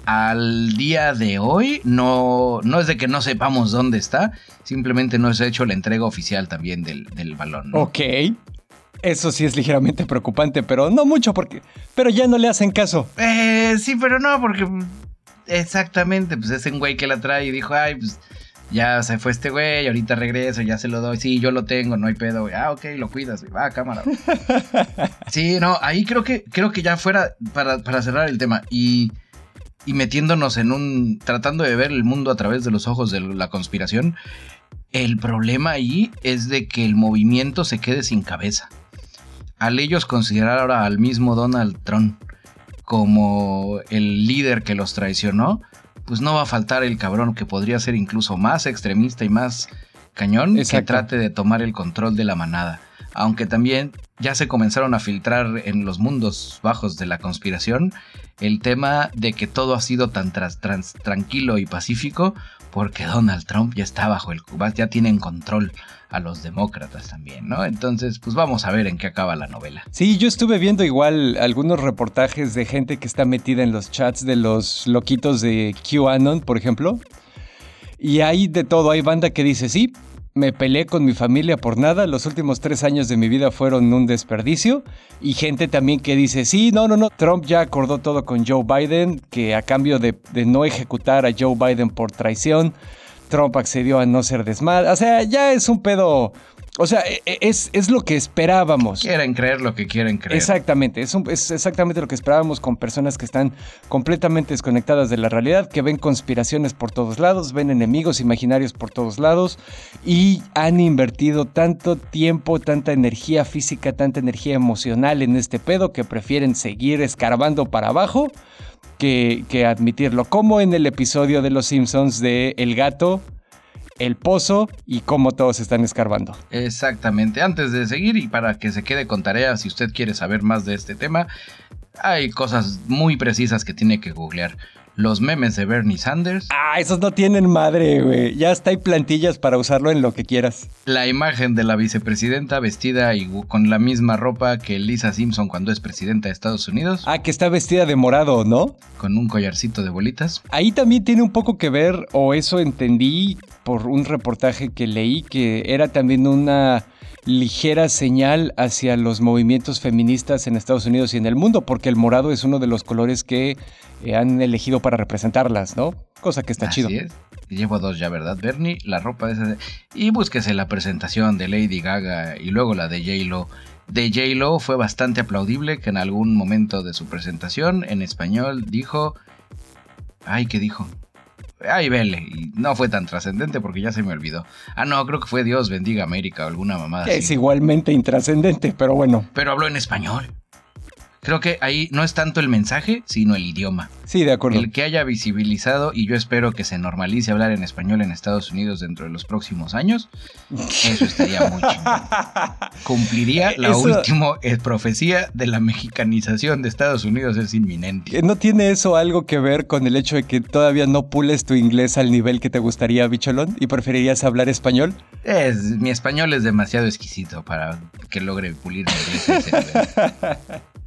A: al día de hoy no, no es de que no sepamos dónde está, simplemente no se ha hecho la entrega oficial también del, balón.
B: Ok. Eso sí es ligeramente preocupante, pero no mucho porque... Pero ya no le hacen caso.
A: Eh, sí, pero no, porque... Exactamente, pues es un güey que la trae y dijo, ay, pues ya se fue este güey, ahorita regreso, ya se lo doy, sí, yo lo tengo, no hay pedo, güey. Ah, ok, lo cuidas, güey. Va, cámara. sí, no, ahí creo que, creo que ya fuera para, para cerrar el tema. Y y metiéndonos en un. tratando de ver el mundo a través de los ojos de la conspiración, el problema ahí es de que el movimiento se quede sin cabeza. Al ellos considerar ahora al mismo Donald Trump como el líder que los traicionó, pues no va a faltar el cabrón que podría ser incluso más extremista y más cañón que trate de tomar el control de la manada. Aunque también ya se comenzaron a filtrar en los mundos bajos de la conspiración el tema de que todo ha sido tan tranquilo y pacífico porque Donald Trump ya está bajo el ya tiene en control a los demócratas también, ¿no? Entonces, pues vamos a ver en qué acaba la novela.
B: Sí, yo estuve viendo igual algunos reportajes de gente que está metida en los chats de los loquitos de QAnon, por ejemplo. Y hay de todo, hay banda que dice, sí, me peleé con mi familia por nada, los últimos tres años de mi vida fueron un desperdicio. Y gente también que dice, sí, no, no, no, Trump ya acordó todo con Joe Biden, que a cambio de, de no ejecutar a Joe Biden por traición, Trump accedió a no ser desmadre. O sea, ya es un pedo o sea, e, e, es, es lo que esperábamos.
A: Quieren creer lo que quieren creer.
B: Exactamente, es, es, exactamente lo que esperábamos con personas que están completamente desconectadas de la realidad, que ven conspiraciones por todos lados, ven enemigos imaginarios por todos lados y han invertido tanto tiempo, tanta energía física, tanta energía emocional en este pedo que prefieren seguir escarbando para abajo que, que admitirlo. Como en el episodio de Los Simpsons de El gato el pozo y cómo todos están escarbando.
A: Exactamente. Antes de seguir y para que se quede con tarea, si usted quiere saber más de este tema, hay cosas muy precisas que tiene que googlear los memes de Bernie Sanders.
B: Ah, esos no tienen madre, güey. Ya está, hay plantillas para usarlo en lo que quieras.
A: La imagen de la vicepresidenta vestida y con la misma ropa que Lisa Simpson cuando es presidenta de Estados Unidos.
B: Ah, que está vestida de morado, ¿no?
A: Con un collarcito de bolitas.
B: Ahí también tiene un poco que ver, o eso entendí por un reportaje que leí, que era también una ligera señal hacia los movimientos feministas en Estados Unidos y en el mundo, porque el morado es uno de los colores que eh, han elegido para representarlas, ¿no? Cosa que está
A: Así
B: chido.
A: Es. Llevo dos ya, ¿verdad, Bernie? La ropa esa de... Y búsquese la presentación de Lady Gaga y luego la de J-Lo. De J-Lo fue bastante aplaudible que en algún momento de su presentación en español dijo... Ay, ¿qué dijo? Ay, vele. Y no fue tan trascendente porque ya se me olvidó. Ah, no, creo que fue Dios bendiga América o alguna mamada.
B: Es igualmente intrascendente, pero bueno.
A: Pero habló en español. Creo que ahí no es tanto el mensaje, sino el idioma.
B: Sí, de acuerdo.
A: El que haya visibilizado, y yo espero que se normalice hablar en español en Estados Unidos dentro de los próximos años, eso estaría muy chingón. Cumpliría la última eh, profecía de la mexicanización de Estados Unidos, es inminente.
B: ¿No tiene eso algo que ver con el hecho de que todavía no pules tu inglés al nivel que te gustaría, bicholón, y preferirías hablar español?
A: Es, mi español es demasiado exquisito para que logre pulir mi inglés.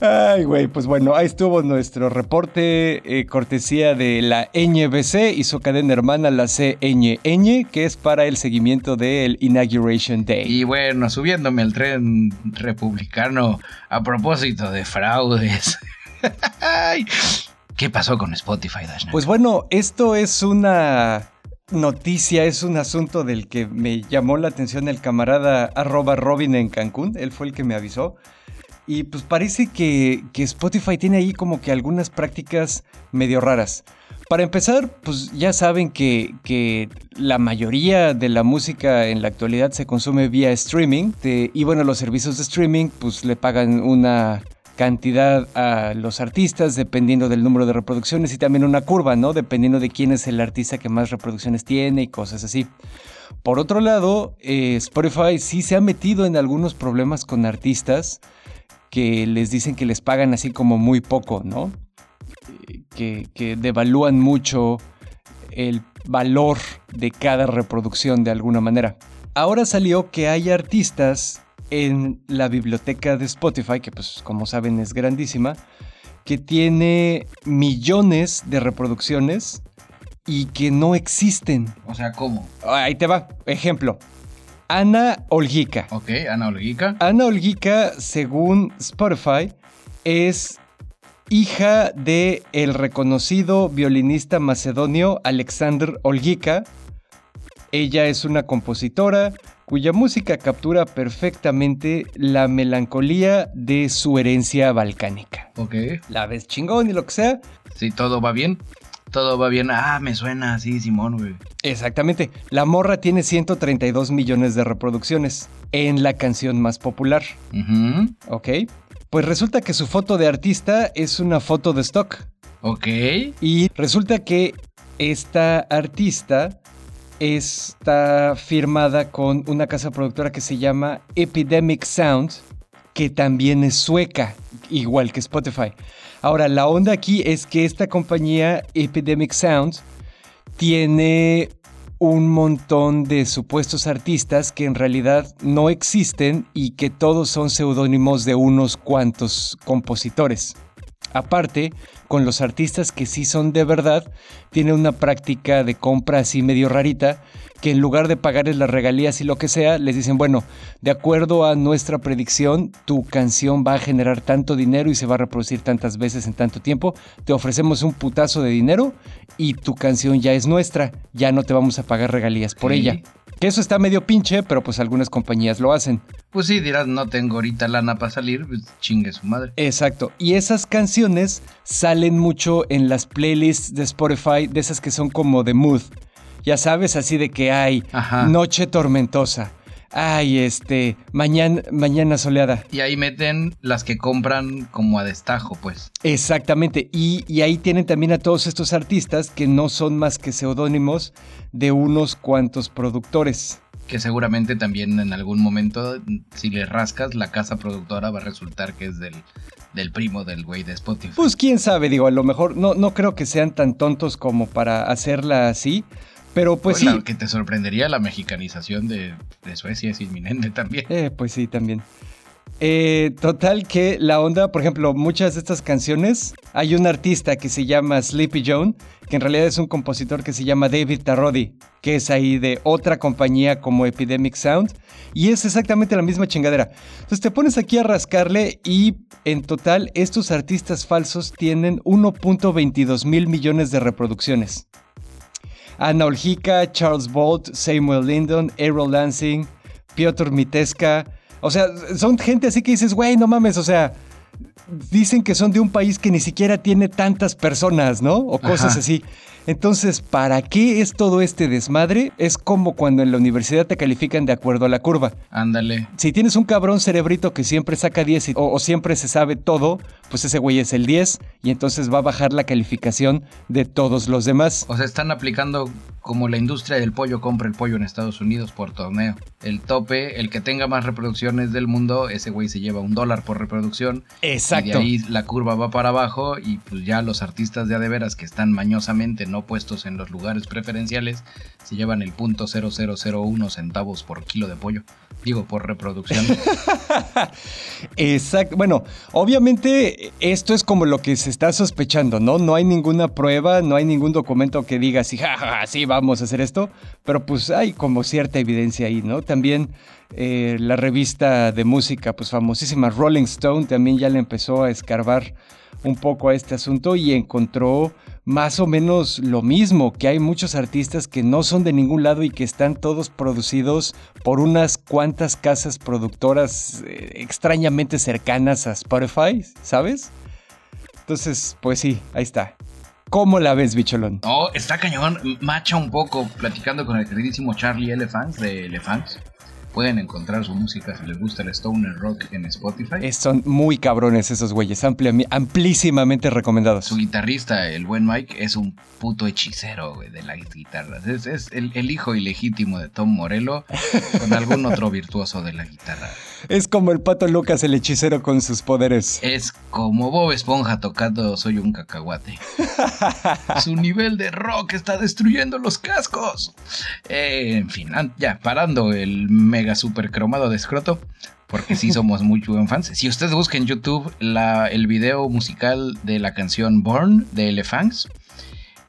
B: Ay, güey, pues bueno, ahí estuvo nuestro reporte eh, cortesía de la NBC y su cadena hermana, la CNN, que es para el seguimiento del Inauguration Day.
A: Y bueno, subiéndome al tren republicano a propósito de fraudes. ¿Qué pasó con Spotify, Dashner?
B: Pues bueno, esto es una noticia, es un asunto del que me llamó la atención el camarada arroba Robin en Cancún, él fue el que me avisó. Y pues parece que, Spotify tiene ahí como que algunas prácticas medio raras. Para empezar, pues ya saben que, que, la mayoría de la música en la actualidad se consume vía streaming. y bueno, los servicios de streaming pues le pagan una cantidad a los artistas dependiendo del número de reproducciones y también una curva, ¿no? Dependiendo de quién es el artista que más reproducciones tiene y cosas así. Por otro lado, eh, Spotify sí se ha metido en algunos problemas con artistas que les dicen que les pagan así como muy poco, ¿no? Que, que devalúan mucho el valor de cada reproducción de alguna manera. Ahora salió que hay artistas en la biblioteca de Spotify, que pues como saben es grandísima, que tiene millones de reproducciones y que no existen.
A: O sea, ¿cómo?
B: Ahí te va. Ejemplo. Ana Olgica.
A: Ok, Ana Olgica.
B: Ana Olgica, según Spotify, es hija de el reconocido violinista macedonio Alexander Olgica. Ella es una compositora, cuya música captura perfectamente la melancolía de su herencia balcánica.
A: Ok.
B: La ves chingón y lo que sea.
A: Si todo va bien. Todo va bien. Ah, me suena así, Simón, güey.
B: Exactamente. La morra tiene 132 millones de reproducciones en la canción más popular. Ok. Pues resulta que su foto de artista es una foto de stock.
A: Ok.
B: Y resulta que esta artista está firmada con una casa productora que se llama Epidemic Sound, que también es sueca, igual que Spotify. Ahora, la onda aquí es que esta compañía Epidemic Sound tiene un montón de supuestos artistas que en realidad no existen y que todos son seudónimos de unos cuantos compositores. Aparte, con los artistas que sí son de verdad, tiene una práctica de compra así medio rarita, que en lugar de pagarles las regalías y lo que sea, les dicen, bueno, de acuerdo a nuestra predicción, tu canción va a generar tanto dinero y se va a reproducir tantas veces en tanto tiempo, te ofrecemos un putazo de dinero y tu canción ya es nuestra, ya no te vamos a pagar regalías por ella. Que eso está medio pinche, pero pues algunas compañías lo hacen.
A: Pues sí, dirás, no tengo ahorita lana para salir, pues chingue su madre.
B: Exacto. Y esas canciones salen mucho en las playlists de Spotify, de esas que son como de mood. Ya sabes, así de que hay noche tormentosa, ay, este, mañana, mañana soleada.
A: Y ahí meten las que compran como a destajo, pues.
B: Exactamente. Y, y, ahí tienen también a todos estos artistas que no son más que seudónimos de unos cuantos productores.
A: Que seguramente también en algún momento, si le rascas, la casa productora va a resultar que es del, del primo del güey de Spotify.
B: Pues quién sabe, digo, a lo mejor no, no creo que sean tan tontos como para hacerla así. Pero pues, pues sí.
A: que te sorprendería la mexicanización de, Suecia es inminente también.
B: Eh, pues sí, también. Eh, total que la onda, por ejemplo, muchas de estas canciones, hay un artista que se llama Sleepy Joan, que en realidad es un compositor que se llama David Tarrodi, que es ahí de otra compañía como Epidemic Sound, y es exactamente la misma chingadera. Entonces te pones aquí a rascarle y en total estos artistas falsos tienen 1.22 mil millones de reproducciones. Ana Oljica, Charles Bolt, Samuel Lindon, Errol Lansing, Piotr Miteska. O sea, son gente así que dices, güey, no mames, o sea, dicen que son de un país que ni siquiera tiene tantas personas, ¿no? O cosas así. Entonces, ¿para qué es todo este desmadre? Es como cuando en la universidad te califican de acuerdo a la curva.
A: Ándale.
B: Si tienes un cabrón cerebrito que siempre saca 10 o, siempre se sabe todo, pues ese güey es el 10 y entonces va a bajar la calificación de todos los demás.
A: O sea, están aplicando como la industria del pollo compra el pollo en Estados Unidos por torneo. El tope, el que tenga más reproducciones del mundo, ese güey se lleva un dólar por reproducción.
B: Exacto.
A: Y de ahí la curva va para abajo y pues ya los artistas de adeveras que están mañosamente no puestos en los lugares preferenciales se llevan el punto 0001 centavos por kilo de pollo. Digo, por reproducción.
B: Exacto. Bueno, obviamente esto es como lo que se está sospechando, ¿no? No hay ninguna prueba, no hay ningún documento que diga así, jajaja, sí, vamos a hacer esto, pero pues hay como cierta evidencia ahí, ¿no? También eh, la revista de música, pues famosísima Rolling Stone, también ya le empezó a escarbar un poco a este asunto y encontró más o menos lo mismo, que hay muchos artistas que no son de ningún lado y que están todos producidos por unas cuantas casas productoras eh, extrañamente cercanas a Spotify, ¿sabes? Entonces, pues sí, ahí está. ¿Cómo la ves, bicholón?
A: No, está cañón, macha un poco platicando con el queridísimo Charlie Elephants de Elephants pueden encontrar su música si les gusta el stoner rock en Spotify.
B: son muy cabrones esos güeyes, amplísimamente recomendados.
A: Su guitarrista, el buen Mike, es un puto hechicero güey, de las guitarras. Es, el, el, hijo ilegítimo de Tom Morello con algún otro virtuoso de la guitarra.
B: Es como el pato Lucas, el hechicero con sus poderes.
A: Es como Bob Esponja tocando Soy un cacahuate. Su nivel de rock está destruyendo los cascos. Eh, en fin, ya parando el mega super cromado de escroto. Porque sí somos muy buen fans. Si ustedes buscan en YouTube la, el video musical de la canción Born de Elephants,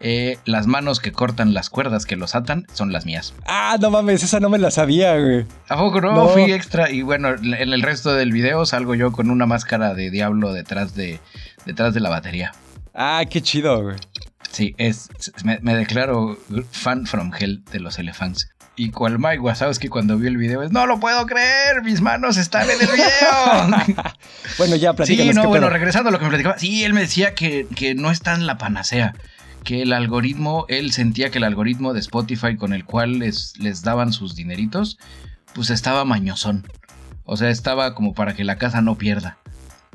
A: eh, las manos que cortan las cuerdas que los atan son las mías.
B: Ah, no mames, esa no me la sabía, güey.
A: ¿A poco no? Fui extra y bueno, en el resto del video salgo yo con una máscara de diablo detrás de, detrás de la batería.
B: Ah, qué chido, güey.
A: Sí, es, me, declaro fan from hell de los elefantes. Y cual Mike que cuando vi el video es, no lo puedo creer, mis manos están en el video.
B: bueno, ya platicamos.
A: Sí, no, bueno, regresando a lo que me platicaba. Sí, él me decía que, que no está en la panacea que el algoritmo, él sentía que el algoritmo de Spotify con el cual les, les daban sus dineritos, pues estaba mañosón. O sea, estaba como para que la casa no pierda.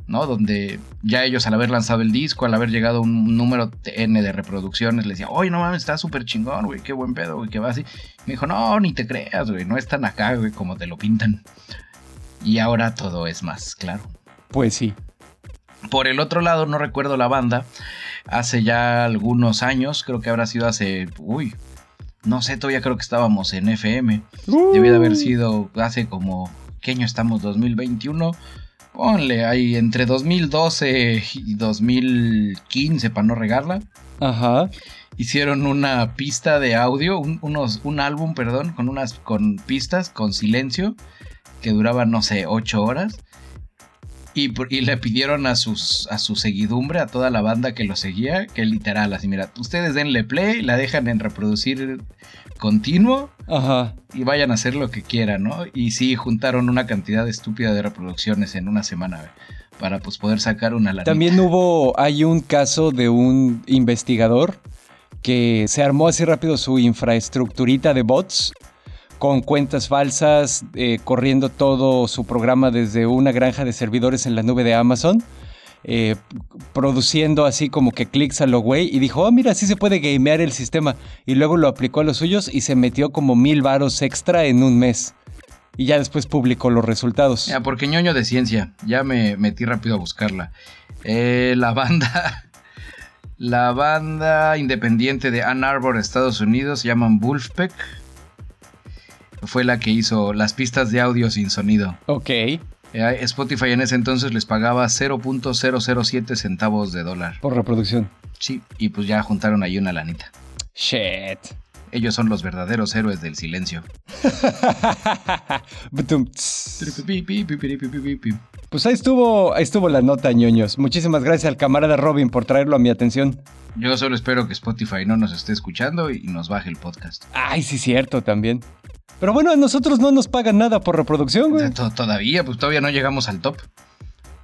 A: ¿no? Donde ya ellos al haber lanzado el disco, al haber llegado un número N de reproducciones, les decía, oye, no mames, está súper chingón, güey, qué buen pedo, güey, que va así. Me dijo, no, ni te creas, güey, no es tan acá, güey, como te lo pintan. Y ahora todo es más claro.
B: Pues sí.
A: Por el otro lado, no recuerdo la banda, hace ya algunos años, creo que habrá sido hace, uy, no sé, todavía creo que estábamos en FM. Debía de haber sido hace como, ¿qué año estamos? 2021. Ponle ahí entre 2012 y 2015 para no regarla.
B: Ajá.
A: Hicieron una pista de audio, un, unos, un álbum, perdón, con unas con pistas, con silencio, que duraba, no sé, 8 horas. Y, le pidieron a, sus, a su seguidumbre, a toda la banda que lo seguía, que literal, así, mira, ustedes denle play, la dejan en reproducir continuo
B: Ajá.
A: y vayan a hacer lo que quieran, ¿no? Y sí, juntaron una cantidad estúpida de reproducciones en una semana para pues poder sacar una lanita.
B: También hubo, hay un caso de un investigador que se armó así rápido su infraestructurita de bots con cuentas falsas, eh, corriendo todo su programa desde una granja de servidores en la nube de Amazon, eh, produciendo así como que clics a lo güey y dijo, oh mira, así se puede gamear el sistema. Y luego lo aplicó a los suyos y se metió como mil varos extra en un mes. Y ya después publicó los resultados.
A: Porque ñoño de ciencia, ya me metí rápido a buscarla. Eh, la banda... La banda independiente de Ann Arbor, Estados Unidos, se llaman Wolfpack fue la que hizo las pistas de audio sin sonido.
B: Ok. Eh,
A: Spotify en ese entonces les pagaba 0.007 centavos de dólar.
B: Por reproducción.
A: Sí, y pues ya juntaron ahí una lanita.
B: Shit.
A: Ellos son los verdaderos héroes del silencio.
B: pues ahí estuvo, ahí estuvo la nota, ñoños. Muchísimas gracias al camarada Robin por traerlo a mi atención.
A: Yo solo espero que Spotify no nos esté escuchando y nos baje el podcast.
B: Ay, sí, cierto, también. Pero bueno, a nosotros no nos pagan nada por reproducción, güey.
A: Todavía, pues todavía no llegamos al top.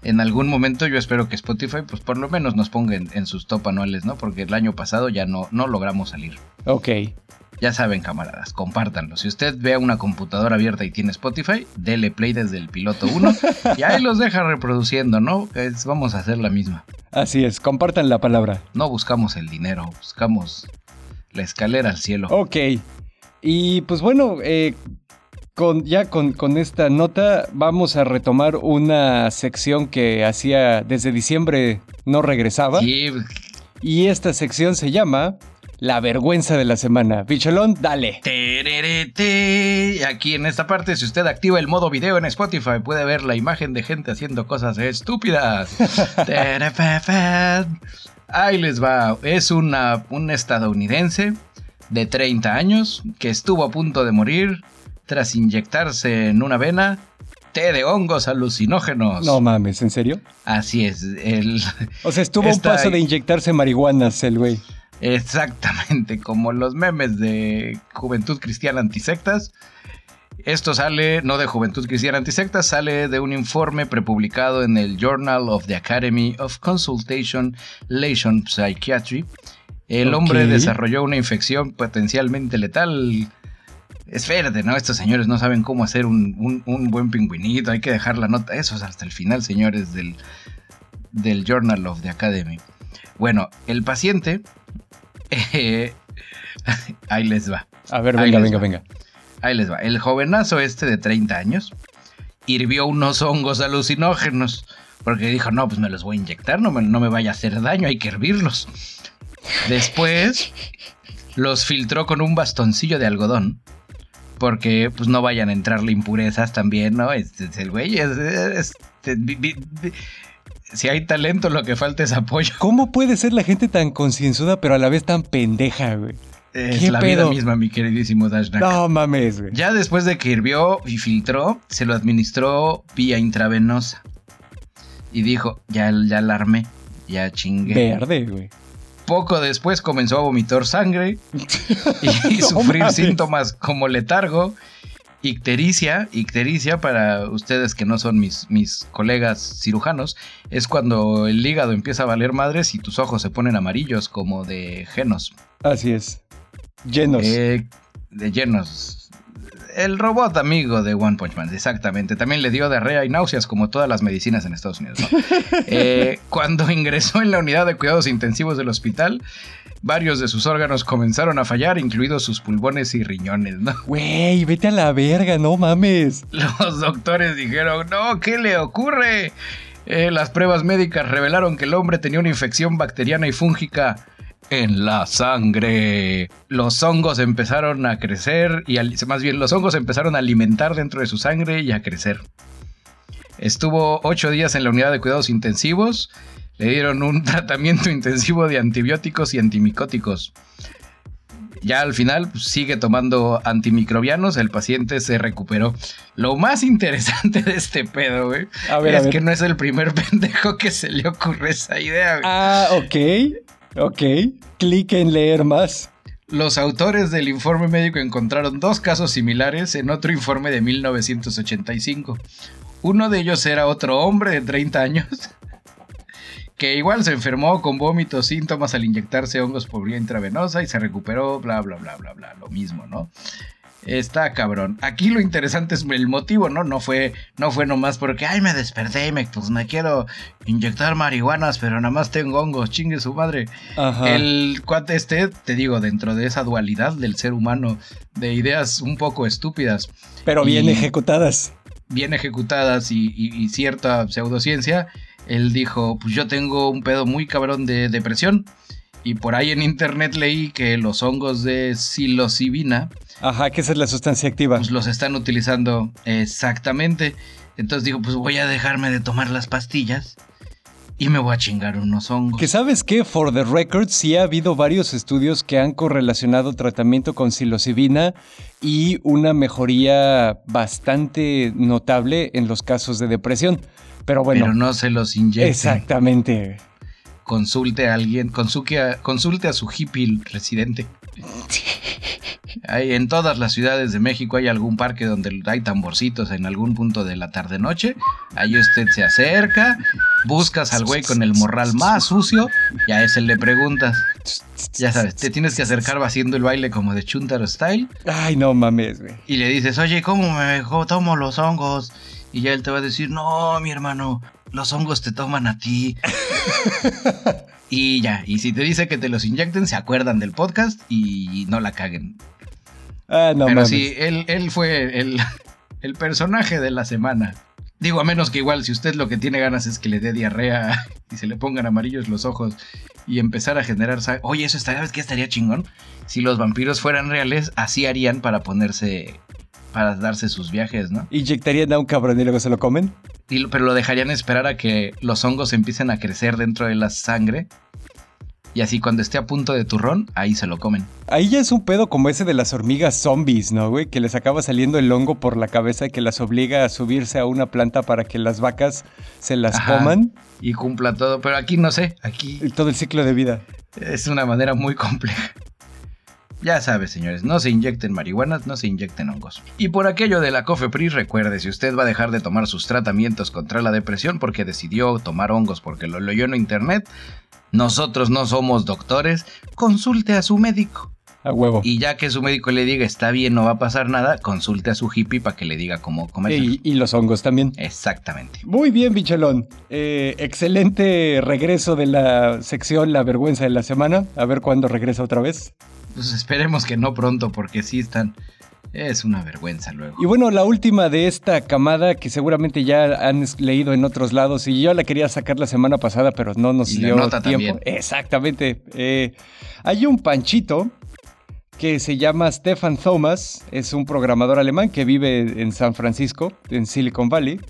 A: En algún momento yo espero que Spotify, pues por lo menos nos ponga en, sus top anuales, ¿no? Porque el año pasado ya no, no logramos salir.
B: Ok.
A: Ya saben, camaradas, compártanlo. Si usted ve una computadora abierta y tiene Spotify, dele play desde el piloto 1 y ahí los deja reproduciendo, ¿no? vamos a hacer la misma.
B: Así es, compartan la palabra.
A: No buscamos el dinero, buscamos la escalera al cielo.
B: Ok. Y pues bueno, eh, con, ya con, con, esta nota vamos a retomar una sección que hacía desde diciembre no regresaba.
A: Sí.
B: Y esta sección se llama La vergüenza de la semana. Bicholón, dale.
A: Tererete. Aquí en esta parte, si usted activa el modo video en Spotify, puede ver la imagen de gente haciendo cosas estúpidas. Ahí les va. Es una, un estadounidense de 30 años que estuvo a punto de morir tras inyectarse en una vena té de hongos alucinógenos.
B: No mames, ¿en serio?
A: Así es. El,
B: o sea, estuvo a un paso de inyectarse marihuanas el güey.
A: Exactamente, como los memes de Juventud Cristiana Antisectas. Esto sale, no de Juventud Cristiana Antisectas, sale de un informe prepublicado en el Journal of the Academy of Consultation Lesion Psychiatry. El hombre desarrolló una infección potencialmente letal es verde, ¿no? Estos señores no saben cómo hacer un, buen pingüinito, hay que dejar la nota. Eso es hasta el final, señores, del, del Journal of the Academy. Bueno, el paciente. Eh, ahí les va.
B: A ver, venga, venga, venga.
A: Ahí les va. El jovenazo este de 30 años hirvió unos hongos alucinógenos. Porque dijo, no, pues me los voy a inyectar, no me, no me vaya a hacer daño, hay que hervirlos. Después los filtró con un bastoncillo de algodón porque pues no vayan a entrarle impurezas también, ¿no? Este, el güey es, este, si hay talento, lo que falta es apoyo.
B: ¿Cómo puede ser la gente tan concienzuda, pero a la vez tan pendeja, güey?
A: Es la vida misma, mi queridísimo Dashnak.
B: No mames, güey.
A: Ya después de que hirvió y filtró, se lo administró vía intravenosa. Y dijo, ya, ya alarmé, ya chingué.
B: Verde, güey.
A: Poco después comenzó a vomitar sangre y, sufrir síntomas como letargo, ictericia. Ictericia, para ustedes que no son mis, mis colegas cirujanos, es cuando el hígado empieza a valer madres y tus ojos se ponen amarillos como de genos.
B: Así es. Llenos.
A: Eh, de llenos el robot amigo de One Punch Man, exactamente. También le dio diarrea y náuseas como todas las medicinas en Estados Unidos. Eh, cuando ingresó en la unidad de cuidados intensivos del hospital, varios de sus órganos comenzaron a fallar, incluidos sus pulmones y riñones, ¿no?
B: Güey, vete a la verga, no mames.
A: Los doctores dijeron, no, ¿qué le ocurre? Eh, las pruebas médicas revelaron que el hombre tenía una infección bacteriana y fúngica en la sangre. Los hongos empezaron a crecer y más bien los hongos empezaron a alimentar dentro de su sangre y a crecer. Estuvo ocho días en la unidad de cuidados intensivos. Le dieron un tratamiento intensivo de antibióticos y antimicóticos. Ya al final pues, sigue tomando antimicrobianos, el paciente se recuperó. Lo más interesante de este pedo, güey, es que no es el primer pendejo que se le ocurre esa idea. Güey.
B: Ah, ok. Ok, clic en leer más.
A: Los autores del informe médico encontraron dos casos similares en otro informe de 1985. Uno de ellos era otro hombre de 30 años que igual se enfermó con vómitos, síntomas al inyectarse hongos por vía intravenosa y se recuperó, bla, bla, bla, bla, bla, lo mismo, ¿no? Está cabrón. Aquí lo interesante es el motivo, ¿no? No fue, no fue nomás porque, ay, me desperté y me, pues me quiero inyectar marihuanas, pero nada más tengo hongos, chingue su madre. El cuate este, te digo, dentro de esa dualidad del ser humano, de ideas un poco estúpidas.
B: Pero bien ejecutadas.
A: Bien ejecutadas y, cierta pseudociencia, él dijo, pues yo tengo un pedo muy cabrón de depresión. Y por ahí en internet leí que los hongos de psilocibina
B: Ajá, que esa es la sustancia activa.
A: Pues los están utilizando exactamente. Entonces digo, pues voy a dejarme de tomar las pastillas y me voy a chingar unos hongos.
B: Que sabes que, for the record, sí ha habido varios estudios que han correlacionado tratamiento con psilocibina y una mejoría bastante notable en los casos de depresión. Pero bueno.
A: Pero no se los inyecten.
B: Exactamente.
A: Consulte a alguien, consulte a, consulte a su hippie residente. Hay, en todas las ciudades de México hay algún parque donde hay tamborcitos en algún punto de la tarde-noche. Ahí usted se acerca, buscas al güey con el morral más sucio y a ese le preguntas. Ya sabes, te tienes que acercar haciendo el baile como de Chuntaro Style.
B: Ay, no mames, güey.
A: Y le dices, oye, ¿cómo me tomo los hongos? Y ya él te va a decir, no, mi hermano, los hongos te toman a ti. y ya, y si te dice que te los inyecten, se acuerdan del podcast y no la caguen.
B: Ah, no
A: Pero sí, él, él fue el, el personaje de la semana. Digo, a menos que igual si usted lo que tiene ganas es que le dé diarrea y se le pongan amarillos los ojos y empezar a generar. Oye, eso estaría, ¿sabes qué estaría chingón? Si los vampiros fueran reales, así harían para ponerse, para darse sus viajes, ¿no?
B: ¿Inyectarían a un cabrón y luego se lo comen?
A: Y, pero lo dejarían esperar a que los hongos empiecen a crecer dentro de la sangre y así cuando esté a punto de turrón, ahí se lo comen.
B: Ahí ya es un pedo como ese de las hormigas zombies, ¿no, güey? Que les acaba saliendo el hongo por la cabeza y que las obliga a subirse a una planta para que las vacas se las coman.
A: Y cumpla todo, pero aquí no sé, aquí...
B: Todo el ciclo de vida.
A: Es una manera muy compleja. Ya sabes, señores, no se inyecten marihuanas, no se inyecten hongos. Y por aquello de la COFEPRIS, recuerde, si usted va a dejar de tomar sus tratamientos contra la depresión porque decidió tomar hongos porque lo leyó en internet, nosotros no somos doctores, consulte a su médico.
B: A huevo.
A: Y ya que su médico le diga está bien, no va a pasar nada, consulte a su hippie para que le diga cómo comer.
B: Y, los hongos también.
A: Exactamente.
B: Muy bien, bichelón. Eh, excelente regreso de la sección La vergüenza de la semana. A ver cuándo regresa otra vez.
A: Pues esperemos que no pronto, porque sí están. Es una vergüenza luego.
B: Y bueno, la última de esta camada que seguramente ya han leído en otros lados y yo la quería sacar la semana pasada, pero no nos dio tiempo. Exactamente. Eh, hay un panchito que se llama Stefan Thomas, es un programador alemán que vive en San Francisco, en Silicon Valley.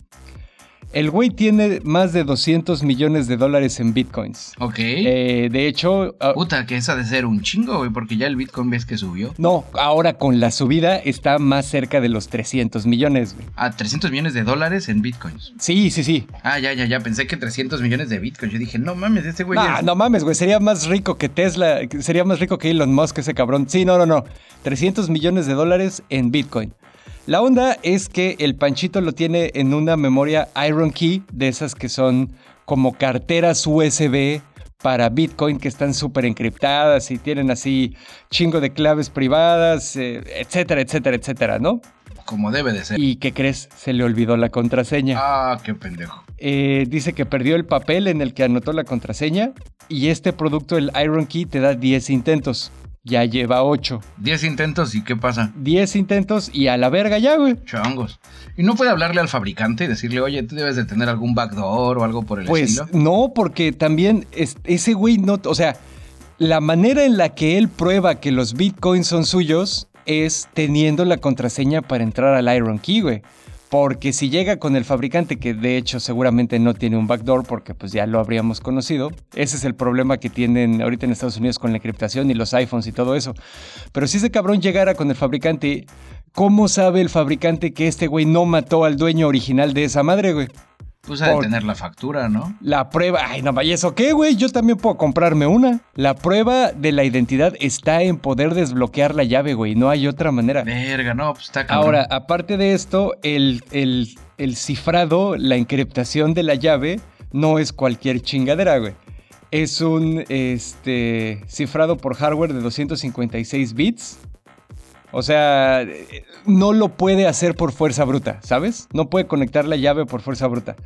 B: El güey tiene más de 200 millones de dólares en bitcoins.
A: Ok.
B: Eh, de hecho.
A: Ah, Puta, que esa de ser un chingo, güey, porque ya el bitcoin ves que subió.
B: No, ahora con la subida está más cerca de los 300 millones, güey.
A: Ah, 300 millones de dólares en bitcoins.
B: Sí, sí, sí.
A: Ah, ya, ya, ya. Pensé que 300 millones de bitcoins. Yo dije, no mames, ese güey.
B: Ah, no mames, güey. Sería más rico que Tesla. Sería más rico que Elon Musk, ese cabrón. Sí, no, no, no. 300 millones de dólares en bitcoin. La onda es que el Panchito lo tiene en una memoria Iron Key, de esas que son como carteras USB para Bitcoin que están súper encriptadas y tienen así chingo de claves privadas, eh, etcétera, etcétera, etcétera, ¿no?
A: Como debe de ser.
B: ¿Y qué crees? Se le olvidó la contraseña.
A: Ah, qué pendejo.
B: Eh, dice que perdió el papel en el que anotó la contraseña y este producto, el Iron Key, te da 10 intentos. Ya lleva 8.
A: 10 intentos y ¿qué pasa?
B: 10 intentos y a la verga ya, güey.
A: Changos. ¿Y no puede hablarle al fabricante y decirle, oye, tú debes de tener algún backdoor o algo por el
B: pues,
A: estilo?
B: Pues no, porque también ese güey no, o sea, la manera en la que él prueba que los bitcoins son suyos es teniendo la contraseña para entrar al Iron Key, güey. Porque si llega con el fabricante, que de hecho seguramente no tiene un backdoor, porque pues ya lo habríamos conocido, ese es el problema que tienen ahorita en Estados Unidos con la encriptación y los iPhones y todo eso. Pero si ese cabrón llegara con el fabricante, ¿cómo sabe el fabricante que este güey no mató al dueño original de esa madre, güey?
A: Pues a tener la factura, ¿no?
B: La prueba. Ay, no vaya, ¿eso qué, güey? Yo también puedo comprarme una. La prueba de la identidad está en poder desbloquear la llave, güey. No hay otra manera.
A: Verga, no, pues está cabrón.
B: Ahora, aparte de esto, el, el, el cifrado, la encriptación de la llave, no es cualquier chingadera, güey. Es un este, cifrado por hardware de 256 bits. O sea, no lo puede hacer por fuerza bruta, ¿sabes? No puede conectar la llave por fuerza bruta.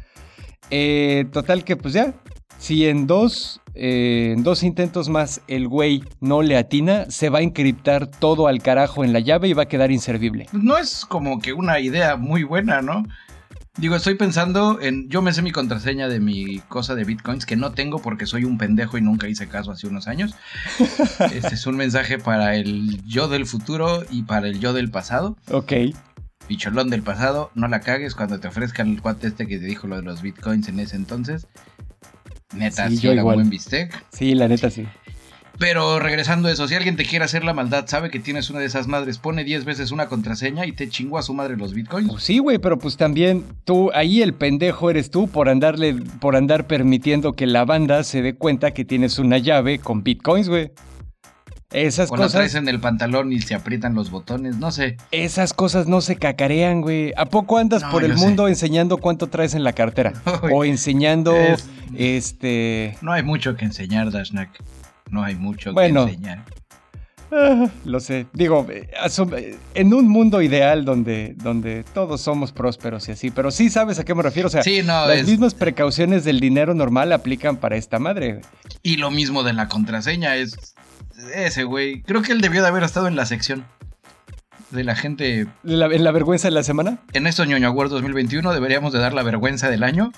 B: Eh, total que pues ya, si en dos, eh, en dos intentos más el güey no le atina, se va a encriptar todo al carajo en la llave y va a quedar inservible.
A: No es como que una idea muy buena, ¿no? Digo, estoy pensando en. Yo me sé mi contraseña de mi cosa de bitcoins que no tengo porque soy un pendejo y nunca hice caso hace unos años. este es un mensaje para el yo del futuro y para el yo del pasado.
B: Ok.
A: Picholón del pasado, no la cagues cuando te ofrezcan el cuate este que te dijo lo de los bitcoins en ese entonces. Neta, sí, era buen bistec.
B: Sí, la neta sí.
A: Pero regresando a eso, si alguien te quiere hacer la maldad, sabe que tienes una de esas madres, pone 10 veces una contraseña y te chingó a su madre los bitcoins.
B: Pues sí, güey, pero pues también tú, ahí el pendejo eres tú por andarle, por andar permitiendo que la banda se dé cuenta que tienes una llave con bitcoins, güey. Esas
A: Cuando
B: cosas.
A: traes en el pantalón y se aprietan los botones, no sé.
B: Esas cosas no se cacarean, güey. ¿A poco andas por el mundo enseñando cuánto traes en la cartera? o enseñando, este.
A: No hay mucho que enseñar, Dashnak. No hay mucho que enseñar.
B: Ah, lo sé. Digo, eh, eh, en un mundo ideal donde, donde todos somos prósperos y así, pero sí sabes a qué me refiero. O sea, las mismas precauciones del dinero normal aplican para esta madre.
A: Y lo mismo de la contraseña es ese güey. Creo que él debió de haber estado en la sección de la gente.
B: ¿En la vergüenza de la semana?
A: En esto ñoño Award 2021 deberíamos de dar la vergüenza del año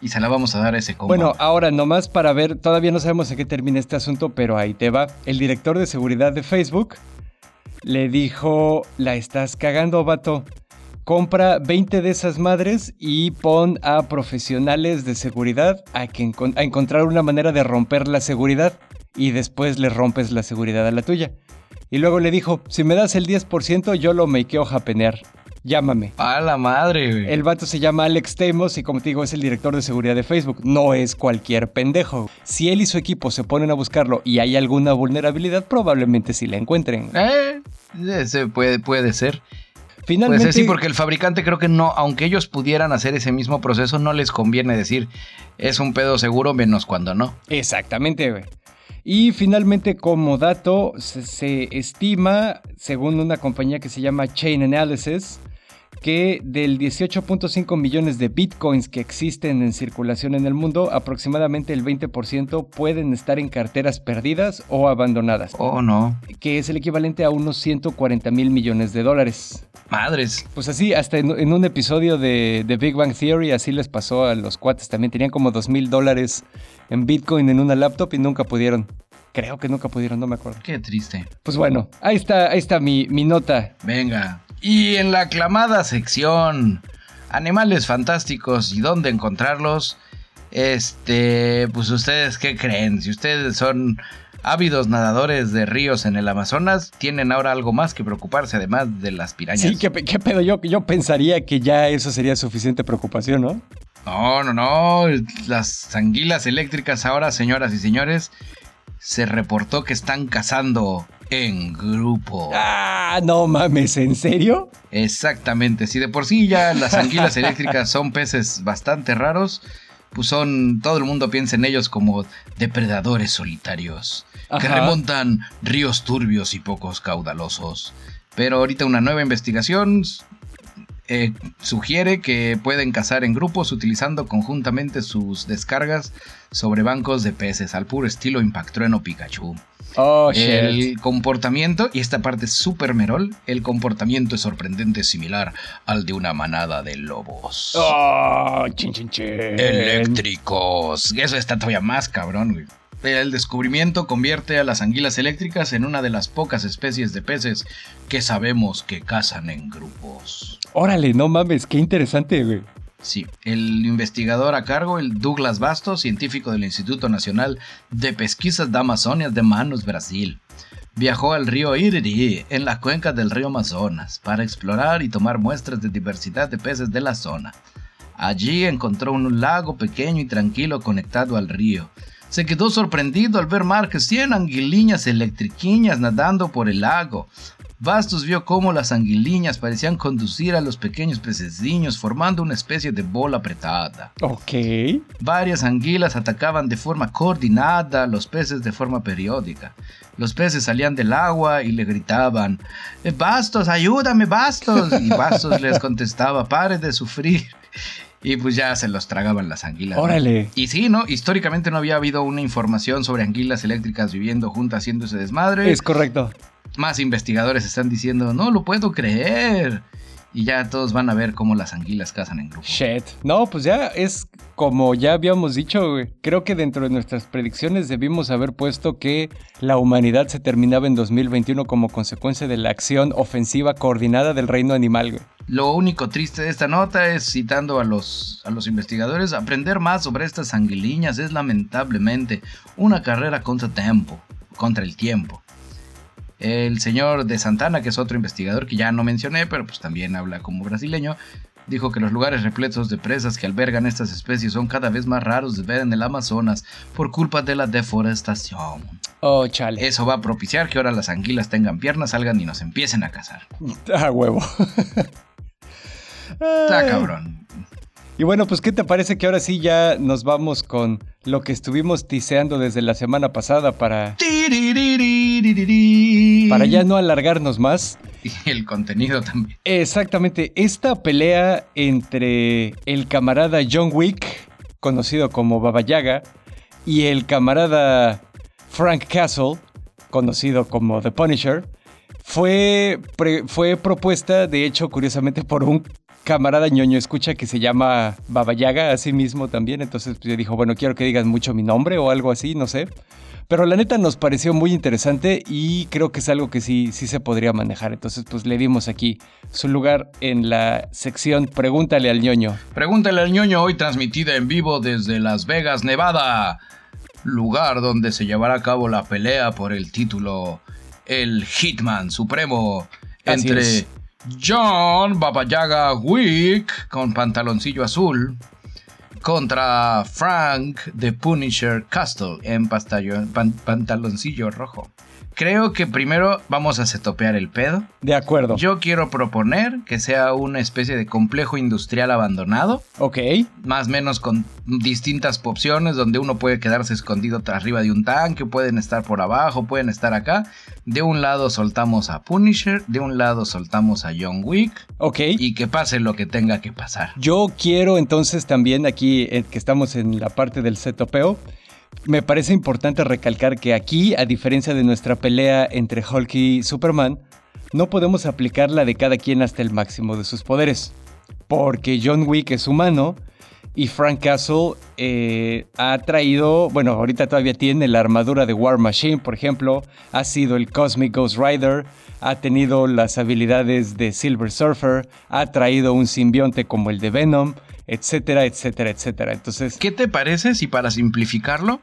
A: y se la vamos a dar a ese combo.
B: Bueno, ahora nomás para ver, todavía no sabemos en qué termina este asunto, pero ahí te va. El director de seguridad de Facebook le dijo, la estás cagando, vato. Compra 20 de esas madres y pon a profesionales de seguridad a, que a encontrar una manera de romper la seguridad y después le rompes la seguridad a la tuya. Y luego le dijo, si me das el 10% yo lo makeo japenear llámame.
A: A la madre,
B: güey. El vato se llama Alex Temos y como te digo es el director de seguridad de Facebook. No es cualquier pendejo. Si él y su equipo se ponen a buscarlo y hay alguna vulnerabilidad, probablemente sí la encuentren.
A: Eh, ese puede, puede ser. Finalmente, puede ser, sí, porque el fabricante creo que no, aunque ellos pudieran hacer ese mismo proceso, no les conviene decir es un pedo seguro menos cuando no.
B: Exactamente, güey. Y finalmente, como dato, se, estima, según una compañía que se llama Chain Analysis, que del 18.5 millones de bitcoins que existen en circulación en el mundo, aproximadamente el 20% pueden estar en carteras perdidas o abandonadas.
A: Oh, no.
B: Que es el equivalente a unos 140 mil millones de dólares.
A: Madres.
B: Pues así, hasta en, un episodio de, de, Big Bang Theory, así les pasó a los cuates. También tenían como 2 mil dólares en bitcoin en una laptop y nunca pudieron. Creo que nunca pudieron, no me acuerdo.
A: Qué triste.
B: Pues bueno, ahí está, ahí está mi, mi nota.
A: Venga, y en la aclamada sección Animales fantásticos y dónde encontrarlos, este, pues ustedes qué creen? Si ustedes son ávidos nadadores de ríos en el Amazonas, tienen ahora algo más que preocuparse además de las pirañas.
B: Sí, qué, pedo, yo, yo pensaría que ya eso sería suficiente preocupación, ¿no?
A: No, no, no, las anguilas eléctricas ahora, señoras y señores, se reportó que están cazando en grupo.
B: Ah, no mames, ¿en serio?
A: Exactamente, si de por sí ya las anguilas eléctricas son peces bastante raros, pues son, todo el mundo piensa en ellos como depredadores solitarios, que remontan ríos turbios y pocos caudalosos. Pero ahorita una nueva investigación eh, sugiere que pueden cazar en grupos utilizando conjuntamente sus descargas sobre bancos de peces al puro estilo Impactrueno Pikachu.
B: Oh,
A: el comportamiento, y esta parte es súper merol, el comportamiento es sorprendente similar al de una manada de lobos.
B: Oh, chin, chin, chin.
A: Eléctricos. Eso está todavía más cabrón, güey. El descubrimiento convierte a las anguilas eléctricas en una de las pocas especies de peces que sabemos que cazan en grupos.
B: Órale, no mames, qué interesante, güey.
A: Sí, el investigador a cargo, el Douglas Bastos, científico del Instituto Nacional de Pesquisas de Amazonia de Manos, Brasil, viajó al río Iriri, en la cuenca del río Amazonas, para explorar y tomar muestras de diversidad de peces de la zona. Allí encontró un lago pequeño y tranquilo conectado al río. Se quedó sorprendido al ver más que 100 anguiliñas electriquiñas nadando por el lago, Bastos vio cómo las anguiliñas parecían conducir a los pequeños pececillos formando una especie de bola apretada.
B: Ok.
A: Varias anguilas atacaban de forma coordinada a los peces de forma periódica. Los peces salían del agua y le gritaban, eh, Bastos, ayúdame, Bastos. Y Bastos les contestaba, pare de sufrir. Y pues ya se los tragaban las anguilas.
B: Órale.
A: Y sí, ¿no? Históricamente no había habido una información sobre anguilas eléctricas viviendo juntas haciendo ese desmadre.
B: Es correcto
A: más investigadores están diciendo, no lo puedo creer. Y ya todos van a ver cómo las anguilas cazan en grupo.
B: Shit. No, pues ya es como ya habíamos dicho, Creo que dentro de nuestras predicciones debimos haber puesto que la humanidad se terminaba en 2021 como consecuencia de la acción ofensiva coordinada del reino animal,
A: Lo único triste de esta nota es, citando a los, a los investigadores, aprender más sobre estas anguiliñas es lamentablemente una carrera contra tiempo, contra el tiempo. El señor de Santana, que es otro investigador que ya no mencioné, pero pues también habla como brasileño, dijo que los lugares repletos de presas que albergan estas especies son cada vez más raros de ver en el Amazonas por culpa de la deforestación.
B: Oh, chale.
A: Eso va a propiciar que ahora las anguilas tengan piernas, salgan y nos empiecen a cazar.
B: Ah, huevo.
A: Está cabrón.
B: Y bueno, pues ¿qué te parece que ahora sí ya nos vamos con lo que estuvimos tiseando desde la semana pasada para... Para ya no alargarnos más.
A: Y el contenido también.
B: Exactamente, esta pelea entre el camarada John Wick, conocido como Baba Yaga, y el camarada Frank Castle, conocido como The Punisher, fue, fue propuesta, de hecho, curiosamente, por un camarada ñoño escucha que se llama Baba Yaga, así mismo también. Entonces pues, yo dijo, bueno, quiero que digas mucho mi nombre o algo así, no sé. Pero la neta nos pareció muy interesante y creo que es algo que sí, sí se podría manejar. Entonces, pues le dimos aquí su lugar en la sección Pregúntale al ñoño.
A: Pregúntale al ñoño, hoy transmitida en vivo desde Las Vegas, Nevada. Lugar donde se llevará a cabo la pelea por el título El Hitman Supremo entre John Babayaga Wick con pantaloncillo azul contra Frank the Punisher Castle en pantaloncillo rojo. Creo que primero vamos a setopear el pedo.
B: De acuerdo.
A: Yo quiero proponer que sea una especie de complejo industrial abandonado.
B: Ok.
A: Más o menos con distintas opciones donde uno puede quedarse escondido arriba de un tanque, pueden estar por abajo, pueden estar acá. De un lado soltamos a Punisher, de un lado soltamos a John Wick.
B: Ok.
A: Y que pase lo que tenga que pasar.
B: Yo quiero entonces también aquí, eh, que estamos en la parte del setopeo, me parece importante recalcar que aquí, a diferencia de nuestra pelea entre Hulk y Superman, no podemos aplicar la de cada quien hasta el máximo de sus poderes. Porque John Wick es humano y Frank Castle eh, ha traído, bueno, ahorita todavía tiene la armadura de War Machine, por ejemplo, ha sido el Cosmic Ghost Rider, ha tenido las habilidades de Silver Surfer, ha traído un simbionte como el de Venom, etcétera, etcétera, etcétera. Entonces,
A: ¿qué te parece si para simplificarlo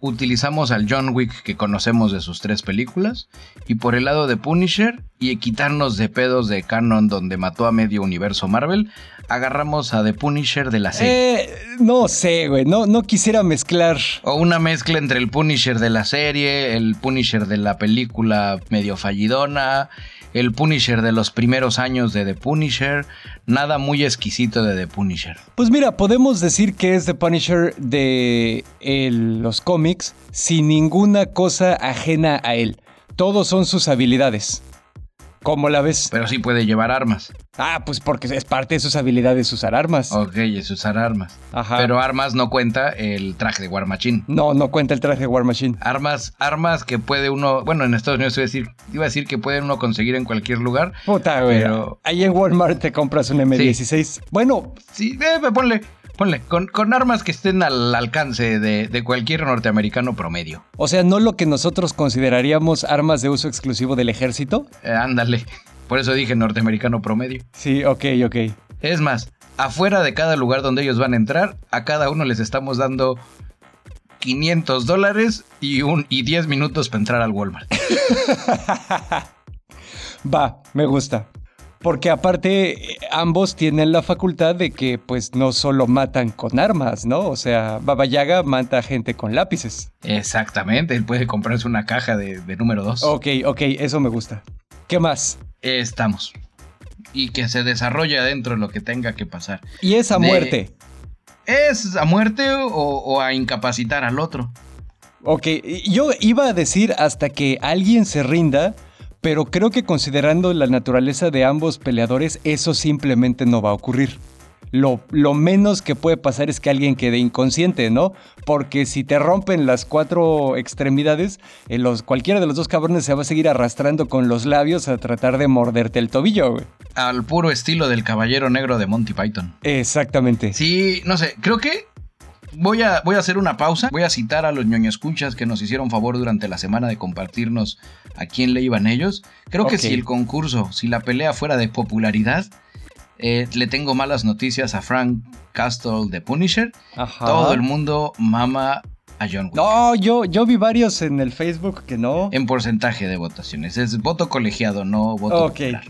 A: utilizamos al John Wick que conocemos de sus tres películas y por el lado de Punisher y quitarnos de pedos de canon donde mató a medio universo Marvel, agarramos a The Punisher de la serie.
B: Eh, no sé, güey, no, no quisiera mezclar.
A: O una mezcla entre el Punisher de la serie, el Punisher de la película medio fallidona el Punisher de los primeros años de The Punisher, nada muy exquisito de The Punisher.
B: Pues mira, podemos decir que es The Punisher de los cómics sin ninguna cosa ajena a él. Todos son sus habilidades. ¿Cómo la ves?
A: Pero sí puede llevar armas.
B: Ah, pues porque es parte de sus habilidades usar armas.
A: Ok, es usar armas. Ajá. Pero armas no cuenta el traje de War Machine.
B: No, no cuenta el traje de War Machine.
A: Armas, armas que puede uno, bueno, en Estados Unidos iba a decir, iba a decir que puede uno conseguir en cualquier lugar.
B: Puta, güey. Pero... Ahí en Walmart te compras un M16. Bueno.
A: Sí, eh, ponle. Ponle, con, armas que estén al alcance de, cualquier norteamericano promedio.
B: O sea, no lo que nosotros consideraríamos armas de uso exclusivo del ejército.
A: Eh, ándale. Por eso dije norteamericano promedio.
B: Sí, ok, ok.
A: Es más, afuera de cada lugar donde ellos van a entrar, a cada uno les estamos dando 500 dólares y, un, y 10 minutos para entrar al Walmart.
B: Va, me gusta. Porque aparte ambos tienen la facultad de que pues no solo matan con armas, ¿no? O sea, Baba Yaga mata a gente con lápices.
A: Exactamente, él puede comprarse una caja de, número 2.
B: Ok, ok, eso me gusta. ¿Qué más?
A: Estamos. Y que se desarrolle adentro lo que tenga que pasar.
B: Y es a muerte.
A: ¿Es a muerte o, o a incapacitar al otro?
B: Ok, yo iba a decir hasta que alguien se rinda pero creo que considerando la naturaleza de ambos peleadores, eso simplemente no va a ocurrir. Lo, lo, menos que puede pasar es que alguien quede inconsciente, ¿no? Porque si te rompen las cuatro extremidades, eh, los, cualquiera de los dos cabrones se va a seguir arrastrando con los labios a tratar de morderte el tobillo, güey.
A: Al puro estilo del caballero negro de Monty Python.
B: Exactamente.
A: Sí, no sé, creo que Voy a, voy a hacer una pausa. Voy a citar a los escuchas que nos hicieron favor durante la semana de compartirnos a quién le iban ellos. Creo que si el concurso, si la pelea fuera de popularidad, eh, le tengo malas noticias a Frank Castle de Punisher. Todo el mundo mama a John Wick.
B: No, yo, yo vi varios en el Facebook que no.
A: En porcentaje de votaciones. Es voto colegiado, no voto popular.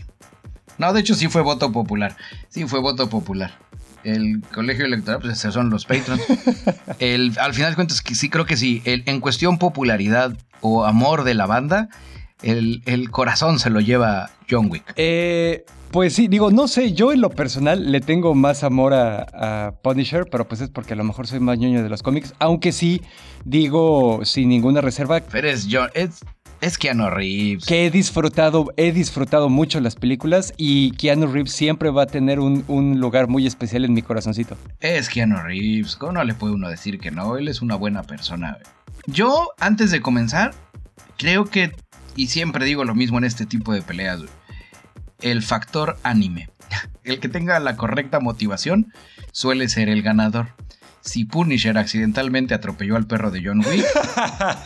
A: No, de hecho sí fue voto popular. Sí fue voto popular el colegio electoral, pues esos son los patrons. el, al final de cuentas, sí creo que sí. en cuestión popularidad o amor de la banda, el, el corazón se lo lleva John Wick.
B: Eh, pues sí, digo, no sé, yo en lo personal le tengo más amor a, a, Punisher, pero pues es porque a lo mejor soy más ñoño de los cómics, aunque sí digo sin ninguna reserva.
A: Pero es John, es, es Keanu Reeves.
B: Que he disfrutado, he disfrutado mucho las películas y Keanu Reeves siempre va a tener un, un lugar muy especial en mi corazoncito.
A: Es Keanu Reeves, ¿cómo no le puede uno decir que no? Él es una buena persona. Yo, antes de comenzar, creo que, y siempre digo lo mismo en este tipo de peleas, el factor anime. El que tenga la correcta motivación suele ser el ganador. Si Punisher accidentalmente atropelló al perro de John Wick,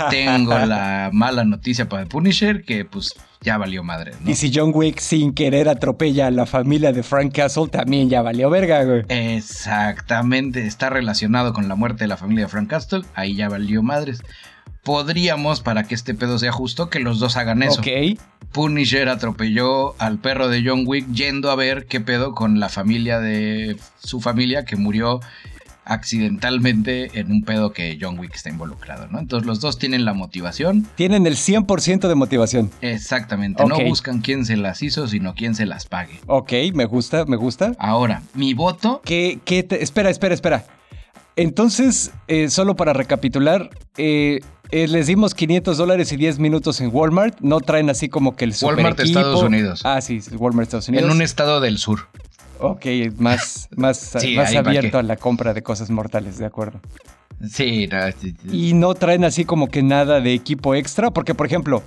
A: tengo la mala noticia para Punisher que pues ya valió madre. ¿no?
B: Y si John Wick sin querer atropella a la familia de Frank Castle, también ya valió verga, güey.
A: Exactamente, está relacionado con la muerte de la familia de Frank Castle, ahí ya valió madres. Podríamos, para que este pedo sea justo, que los dos hagan eso.
B: Ok.
A: Punisher atropelló al perro de John Wick yendo a ver qué pedo con la familia de su familia que murió accidentalmente en un pedo que John Wick está involucrado, ¿no? Entonces los dos tienen la motivación.
B: Tienen el 100% de motivación.
A: Exactamente, okay. no buscan quién se las hizo, sino quién se las pague.
B: Ok, me gusta, me gusta.
A: Ahora, mi voto...
B: ¿Qué, qué te... Espera, espera, espera. Entonces, eh, solo para recapitular, eh, eh, les dimos 500 dólares y 10 minutos en Walmart. No traen así como que el super
A: Walmart
B: equipo.
A: Estados Unidos.
B: Ah, sí, Walmart Estados Unidos.
A: En un estado del sur.
B: Ok, más, más, sí, más abierto a la compra de cosas mortales, de acuerdo.
A: Sí, no, sí, sí.
B: Y no traen así como que nada de equipo extra, porque por ejemplo,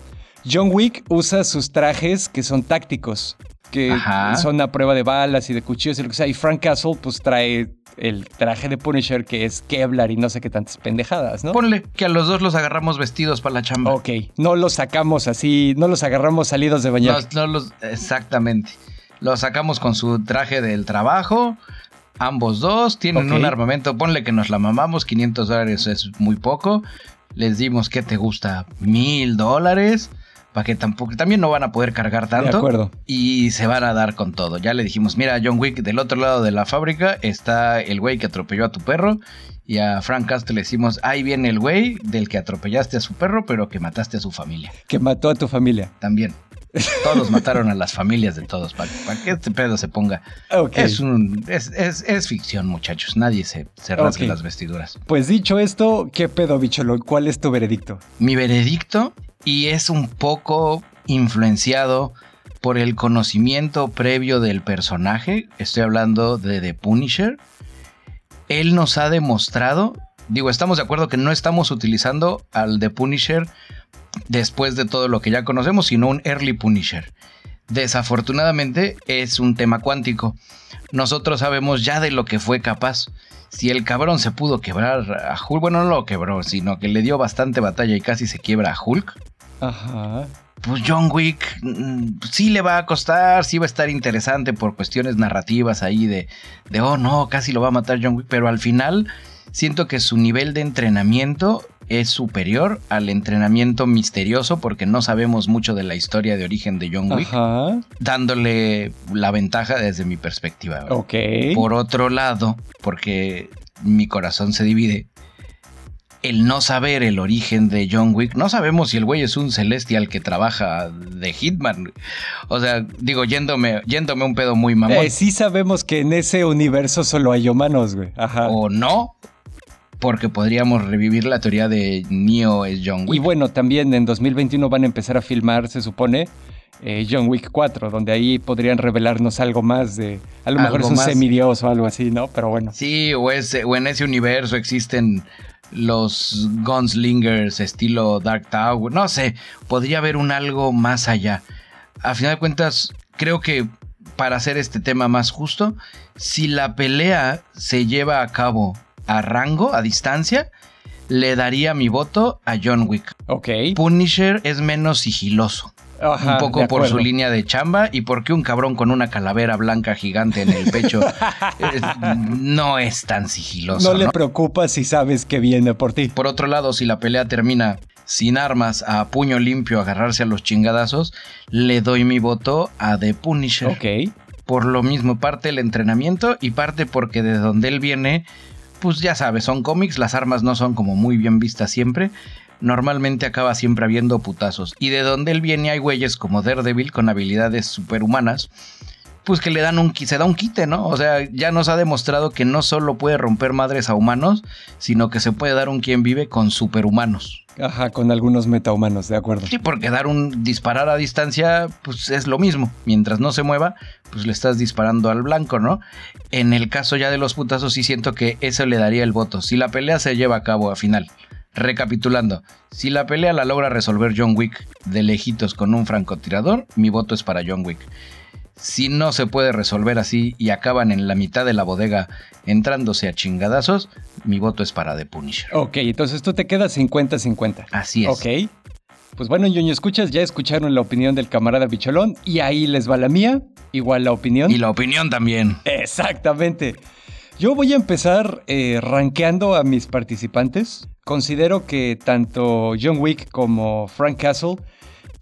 B: John Wick usa sus trajes que son tácticos, que Ajá. son a prueba de balas y de cuchillos y lo que sea, y Frank Castle pues trae el traje de Punisher que es Kevlar y no sé qué tantas pendejadas, ¿no?
A: Ponle que a los dos los agarramos vestidos para la chamba.
B: Ok, no los sacamos así, no los agarramos salidos de bañar.
A: No, no los, exactamente. Los sacamos con su traje del trabajo. Ambos dos tienen okay. un armamento. Ponle que nos la mamamos. 500 dólares es muy poco. Les dimos que te gusta mil dólares. Para que tampoco. También no van a poder cargar tanto.
B: De acuerdo.
A: Y se van a dar con todo. Ya le dijimos: Mira, John Wick, del otro lado de la fábrica está el güey que atropelló a tu perro. Y a Frank Castle le decimos: Ahí viene el güey del que atropellaste a su perro, pero que mataste a su familia.
B: Que mató a tu familia.
A: También. Todos mataron a las familias de todos para, para que este pedo se ponga.
B: Okay.
A: Es, un, es, es, es, ficción, muchachos. Nadie se, se rasgue okay. las vestiduras.
B: Pues dicho esto, ¿qué pedo, bicholo? ¿Cuál es tu veredicto?
A: Mi veredicto, y es un poco influenciado por el conocimiento previo del personaje. Estoy hablando de The Punisher. Él nos ha demostrado. Digo, estamos de acuerdo que no estamos utilizando al The Punisher después de todo lo que ya conocemos, sino un early Punisher. Desafortunadamente es un tema cuántico. Nosotros sabemos ya de lo que fue capaz. Si el cabrón se pudo quebrar a Hulk, bueno, no lo quebró, sino que le dio bastante batalla y casi se quiebra a Hulk.
B: Ajá.
A: Pues John Wick sí le va a costar, sí va a estar interesante por cuestiones narrativas ahí de, de, oh no, casi lo va a matar John Wick, pero al final siento que su nivel de entrenamiento es superior al entrenamiento misterioso porque no sabemos mucho de la historia de origen de John Wick,
B: Ajá.
A: dándole la ventaja desde mi perspectiva. Por otro lado, porque mi corazón se divide, el no saber el origen de John Wick, no sabemos si el güey es un celestial que trabaja de Hitman. O sea, digo, yéndome, yéndome un pedo muy mamón.
B: Eh, sí sabemos que en ese universo solo hay humanos, güey. Ajá.
A: O no, porque podríamos revivir la teoría de Neo es John Wick.
B: Y bueno, también en 2021 van a empezar a filmar, se supone, eh, John Wick 4, donde ahí podrían revelarnos algo más de... A lo mejor es un más? semidios o algo así, ¿no? Pero bueno.
A: Sí, o, ese, o en ese universo existen los gunslingers estilo Dark Tower, no sé, podría haber un algo más allá. A final de cuentas, creo que para hacer este tema más justo, si la pelea se lleva a cabo a rango, a distancia, le daría mi voto a John Wick.
B: Ok.
A: Punisher es menos sigiloso.
B: Ajá,
A: un poco por su línea de chamba y porque un cabrón con una calavera blanca gigante en el pecho eh, no es tan sigiloso.
B: No, ¿no? le preocupa si sabes que viene por ti.
A: Por otro lado, si la pelea termina sin armas, a puño limpio, agarrarse a los chingadazos, le doy mi voto a The Punisher.
B: Ok.
A: Por lo mismo, parte el entrenamiento y parte porque de donde él viene, pues ya sabes, son cómics, las armas no son como muy bien vistas siempre, normalmente acaba siempre habiendo putazos. Y de donde él viene hay güeyes como Daredevil con habilidades superhumanas pues que le dan un, se da un quite, ¿no? O sea, ya nos ha demostrado que no solo puede romper madres a humanos, sino que se puede dar un quien vive con superhumanos.
B: Ajá, con algunos metahumanos, de acuerdo.
A: Sí, porque dar un disparar a distancia, pues es lo mismo. Mientras no se mueva, pues le estás disparando al blanco, ¿no? En el caso ya de los putazos, sí siento que eso le daría el voto. Si la pelea se lleva a cabo a final. Recapitulando, si la pelea la logra resolver John Wick de lejitos con un francotirador, mi voto es para John Wick. Si no se puede resolver así y acaban en la mitad de la bodega entrándose a chingadazos, mi voto es para The Punisher.
B: Ok, entonces tú te quedas 50-50.
A: Así es.
B: Ok. Pues bueno, ñoño, escuchas, ya escucharon la opinión del camarada Bicholón y ahí les va la mía, igual la opinión.
A: Y la opinión también.
B: Exactamente. Yo voy a empezar eh, rankeando a mis participantes. Considero que tanto John Wick como Frank Castle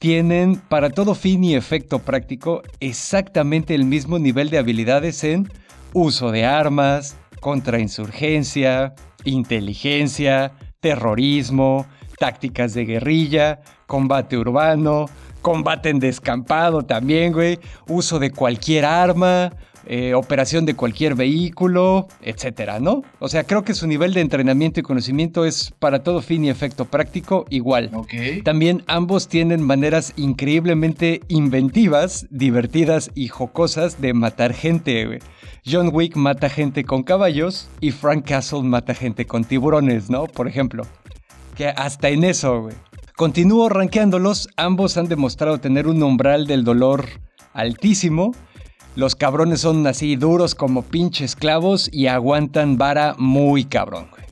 B: tienen para todo fin y efecto práctico exactamente el mismo nivel de habilidades en uso de armas, contrainsurgencia, inteligencia, terrorismo, tácticas de guerrilla, combate urbano, combate en descampado también, güey, uso de cualquier arma, eh, operación de cualquier vehículo, etcétera, ¿no? O sea, creo que su nivel de entrenamiento y conocimiento es para todo fin y efecto práctico igual. También ambos tienen maneras increíblemente inventivas, divertidas y jocosas de matar gente, John Wick mata gente con caballos y Frank Castle mata gente con tiburones, ¿no? Por ejemplo. Que hasta en eso, güey. Continúo rankeándolos, ambos han demostrado tener un umbral del dolor altísimo los cabrones son así duros como pinches clavos y aguantan vara muy cabrón, güey.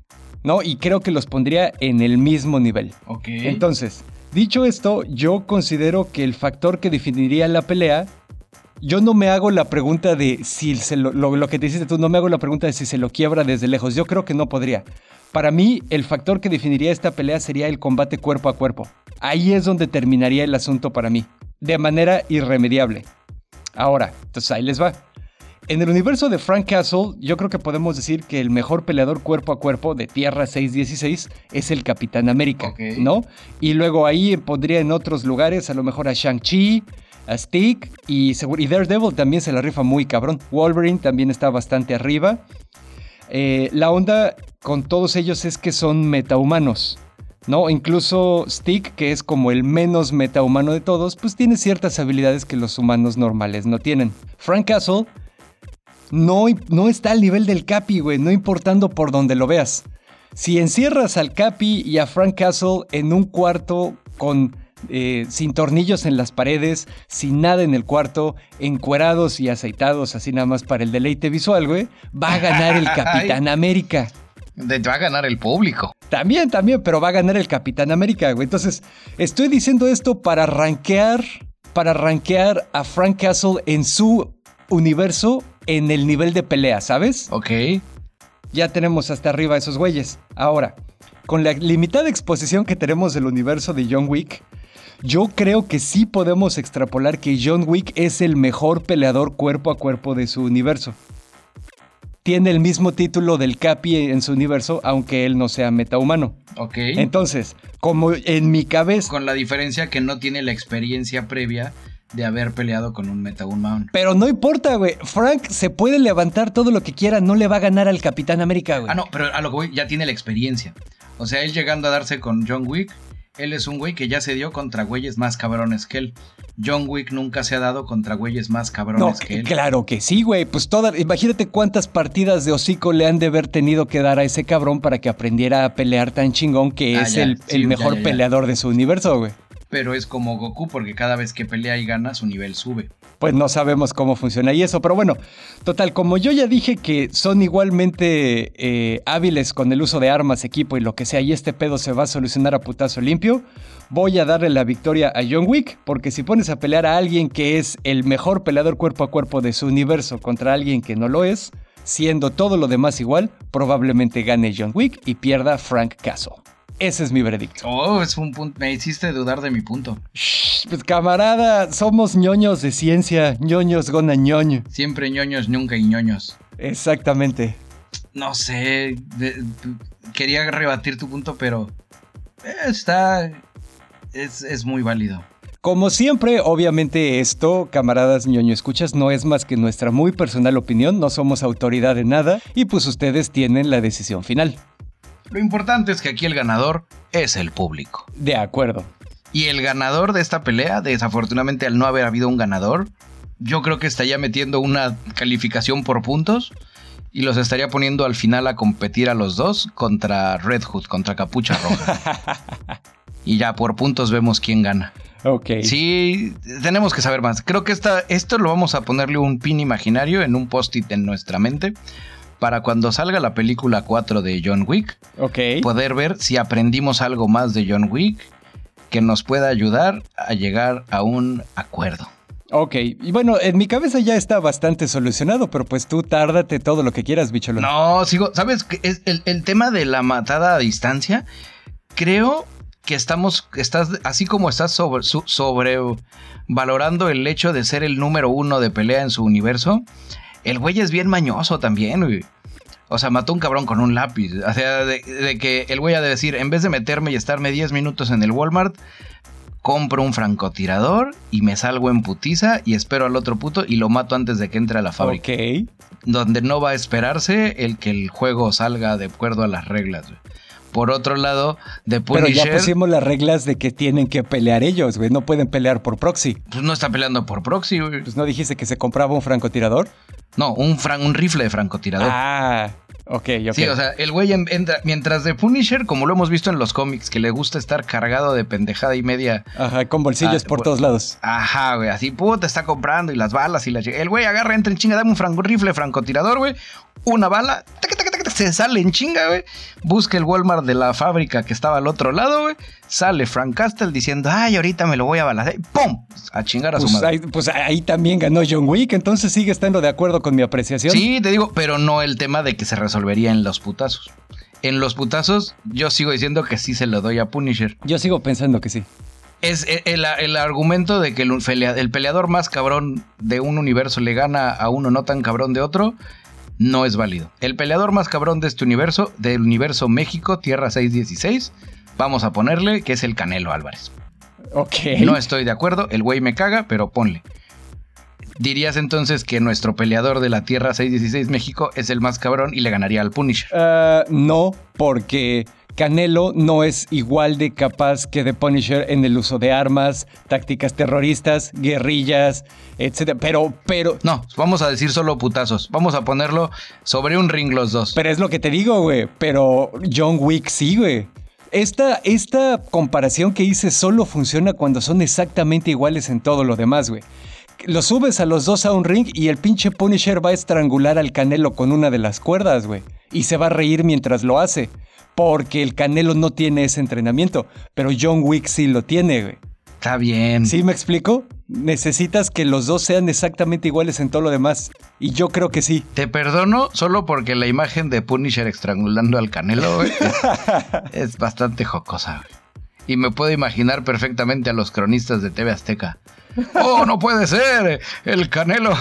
B: ¿No? Y creo que los pondría en el mismo nivel.
A: Ok.
B: Entonces, dicho esto, yo considero que el factor que definiría la pelea yo no me hago la pregunta de si se lo, lo, que te hiciste tú, no me hago la pregunta de si se lo quiebra desde lejos. Yo creo que no podría. Para mí, el factor que definiría esta pelea sería el combate cuerpo a cuerpo. Ahí es donde terminaría el asunto para mí, de manera irremediable. Ahora, entonces ahí les va. En el universo de Frank Castle, yo creo que podemos decir que el mejor peleador cuerpo a cuerpo de Tierra 616 es el Capitán América, ¿no? Y luego ahí pondría en otros lugares a lo mejor a Shang-Chi, a Stick y, y, Daredevil también se la rifa muy cabrón. Wolverine también está bastante arriba. Eh, la onda con todos ellos es que son metahumanos. ¿No? Incluso Stick, que es como el menos metahumano de todos, pues tiene ciertas habilidades que los humanos normales no tienen. Frank Castle no, no está al nivel del Capi, güey, no importando por donde lo veas. Si encierras al Capi y a Frank Castle en un cuarto con eh, sin tornillos en las paredes, sin nada en el cuarto, encuerados y aceitados así nada más para el deleite visual, güey, va a ganar el Capitán América.
A: Va a ganar el público.
B: También, también, pero va a ganar el Capitán América, güey. Entonces, estoy diciendo esto para rankear, para rankear a Frank Castle en su universo en el nivel de pelea, ¿sabes?
A: Ok.
B: Ya tenemos hasta arriba esos güeyes. Ahora, con la limitada exposición que tenemos del universo de John Wick, yo creo que sí podemos extrapolar que John Wick es el mejor peleador cuerpo a cuerpo de su universo tiene el mismo título del Capi en su universo, aunque él no sea metahumano.
A: Ok.
B: Entonces, como en mi cabeza.
A: Con la diferencia que no tiene la experiencia previa de haber peleado con un metahumano.
B: Pero no importa, güey. Frank se puede levantar todo lo que quiera, no le va a ganar al Capitán América, güey.
A: Ah, no, pero a lo que voy, ya tiene la experiencia. O sea, él llegando a darse con John Wick, él es un güey que ya se dio contra güeyes más cabrones que él. John Wick nunca se ha dado contra güeyes más cabrones que él.
B: Claro que sí, güey. Pues toda, imagínate cuántas partidas de hocico le han de haber tenido que dar a ese cabrón para que aprendiera a pelear tan chingón que ah, es el, mejor peleador de su universo, güey.
A: Pero es como Goku porque cada vez que pelea y gana su nivel sube
B: pues no sabemos cómo funciona y eso. Pero bueno, total, como yo ya dije que son igualmente eh, hábiles con el uso de armas, equipo y lo que sea, y este pedo se va a solucionar a putazo limpio, voy a darle la victoria a John Wick, porque si pones a pelear a alguien que es el mejor peleador cuerpo a cuerpo de su universo contra alguien que no lo es, siendo todo lo demás igual, probablemente gane John Wick y pierda Frank Castle. Ese es mi veredicto.
A: Oh, es un punto. Me hiciste dudar de mi punto.
B: pues camarada, somos ñoños de ciencia, ñoños gona ñoño.
A: Siempre ñoños, nunca y ñoños.
B: Exactamente.
A: No sé, quería rebatir tu punto, pero Está. Es, es muy válido.
B: Como siempre, obviamente esto, camaradas ñoño escuchas, no es más que nuestra muy personal opinión, no somos autoridad de nada y pues ustedes tienen la decisión final.
A: Lo importante es que aquí el ganador es el público.
B: De acuerdo.
A: Y el ganador de esta pelea, desafortunadamente al no haber habido un ganador, yo creo que estaría metiendo una calificación por puntos y los estaría poniendo al final a competir a los dos contra Red Hood, contra Capucha Roja. y ya por puntos vemos quién gana.
B: Ok.
A: Sí, tenemos que saber más. Creo que esta, esto lo vamos a ponerle un pin imaginario en un post-it en nuestra mente para cuando salga la película 4 de John Wick,
B: Ok.
A: poder ver si aprendimos algo más de John Wick que nos pueda ayudar a llegar a un acuerdo.
B: Ok. Y bueno, en mi cabeza ya está bastante solucionado, pero pues tú tárdate todo lo que quieras, bicholón.
A: No, sigo, ¿sabes? Es el, el tema de la matada a distancia, creo que estamos, estás, así como estás sobre, su- sobre valorando el hecho de ser el número uno de pelea en su universo, el güey es bien mañoso también, güey. O sea, mató un cabrón con un lápiz. O sea, de, de que el güey ha de decir, en vez de meterme y estarme 10 minutos en el Walmart, compro un francotirador y me salgo en putiza y espero al otro puto y lo mato antes de que entre a la fábrica
B: Ok.
A: donde no va a esperarse el que el juego salga de acuerdo a las reglas. güey. Por otro lado, The
B: Pero ya pusimos las reglas de que tienen que pelear ellos, güey. No pueden pelear por proxy.
A: pues, no está peleando por proxy. güey.
B: Pues no dijiste que se compraba un francotirador.
A: No, un, fran- un rifle de francotirador.
B: Ah, ok, ok.
A: Sí, o sea, el güey en- entra, mientras The Punisher, como lo hemos visto en los cómics, que le gusta estar cargado de pendejada y media.
B: Ajá, con bolsillos
A: Ah,
B: por todos lados.
A: Ajá, güey, así, puta, está comprando y las balas y la... El güey agarra, entra en chinga, dame un rifle francotirador, güey. Una bala, taca, taca, se sale en chinga, güey. Busca el Walmart de la fábrica que estaba al otro lado, güey. Sale Frank Castle diciendo, ay, ahorita me lo voy a balas. ¡Pum! A chingar a su
B: Pues
A: madre.
B: ahí, pues ahí también ganó John Wick, entonces sigue estando de acuerdo con mi apreciación.
A: Sí, te digo, pero no el tema de que se resolvería en los putazos. En los putazos, yo sigo diciendo que sí se lo doy a Punisher.
B: Yo sigo pensando que sí.
A: Es e- el, el argumento de que el, pelea- el peleador más cabrón de un universo le gana a uno no tan cabrón de otro, no es válido. El peleador más cabrón de este universo, del universo México, Tierra 616, vamos a ponerle que es el Canelo Álvarez.
B: Ok.
A: No estoy de acuerdo, el güey me caga, pero ponle. ¿Dirías entonces que nuestro peleador de la Tierra 616 México es el más cabrón y le ganaría al Punisher?
B: Ah, no, porque Canelo no es igual de capaz que The Punisher en el uso de armas, tácticas terroristas, guerrillas, etc. Pero, pero,
A: No, vamos a decir solo putazos. Vamos a ponerlo sobre un ring los dos.
B: pero es lo que te digo, güey. Pero John Wick sí, güey. Esta, esta comparación que hice solo funciona cuando son exactamente iguales en todo lo demás, güey. Lo subes a los dos a un ring y el pinche Punisher va a estrangular al Canelo con una de las cuerdas, güey. Y se va a reír mientras lo hace. Porque el Canelo no tiene ese entrenamiento. Pero John Wick sí lo tiene, güey.
A: Está bien.
B: ¿Sí me explico? Necesitas que los dos sean exactamente iguales en todo lo demás. Y yo creo que sí.
A: Te perdono solo porque la imagen de Punisher estrangulando al Canelo güey, es, es bastante jocosa. güey. Y me puedo imaginar perfectamente a los cronistas de TV Azteca. ¡Oh, no puede ser! El Canelo.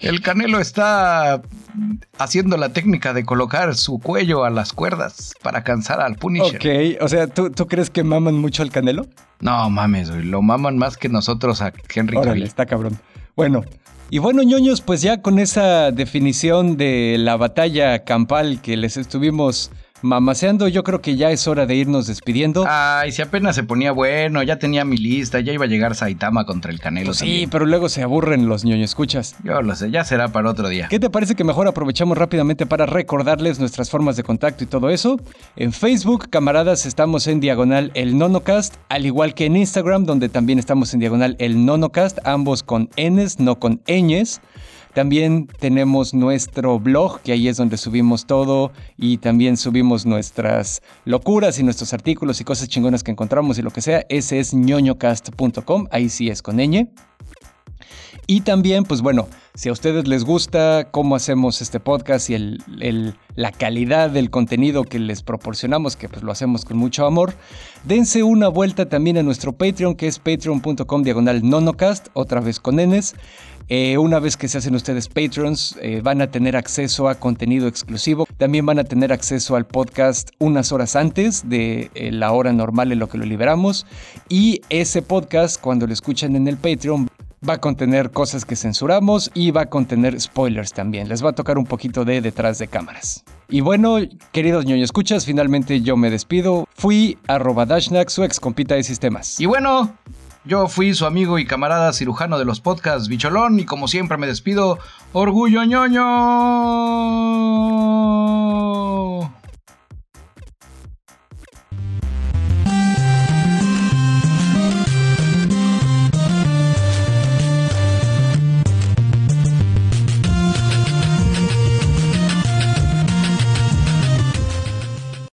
A: El Canelo está haciendo la técnica de colocar su cuello a las cuerdas para cansar al Punisher.
B: Ok, o sea, ¿tú, tú crees que maman mucho al Canelo?
A: No mames, güey. Lo maman más que nosotros a Henry
B: Órale,
A: Cavill.
B: está cabrón. Bueno, y bueno, ñoños, pues ya con esa definición de la batalla campal que les estuvimos mamaseando, yo creo que ya es hora de irnos despidiendo.
A: Ay, si apenas se ponía bueno, ya tenía mi lista, ya iba a llegar Saitama contra el Canelo
B: Pues sí,
A: también.
B: pero luego se aburren los ñoños, escuchas.
A: Yo lo sé, ya será para otro día.
B: ¿Qué te parece que mejor aprovechamos rápidamente para recordarles nuestras formas de contacto y todo eso? En Facebook, camaradas, estamos en diagonal el nonocast, al igual que en Instagram, donde también estamos en diagonal el nonocast, ambos con Ns, no con ñes. También tenemos nuestro blog, que ahí es donde subimos todo y también subimos nuestras locuras y nuestros artículos y cosas chingonas que encontramos y lo que sea. Ese es ñoñocast.com, ahí sí es con ñ. Y también, pues bueno, si a ustedes les gusta cómo hacemos este podcast y el- la calidad del contenido que les proporcionamos, que pues lo hacemos con mucho amor, dense una vuelta también a nuestro Patreon, que es patreon.com diagonal nonocast, otra vez con Ns. Eh, una vez que se hacen ustedes patrons, eh, van a tener acceso a contenido exclusivo. También van a tener acceso al podcast unas horas antes de eh, la hora normal en lo que lo liberamos. Y ese podcast, cuando lo escuchan en el Patreon, va a contener cosas que censuramos y va a contener spoilers también. Les va a tocar un poquito de detrás de cámaras. Y bueno, queridos ñoño escuchas, finalmente yo me despido. Fui arroba Dashnak, su ex compita de sistemas.
A: Y bueno, yo fui su amigo y camarada cirujano de los podcasts, Bicholón, y como siempre me despido, orgullo ñoño.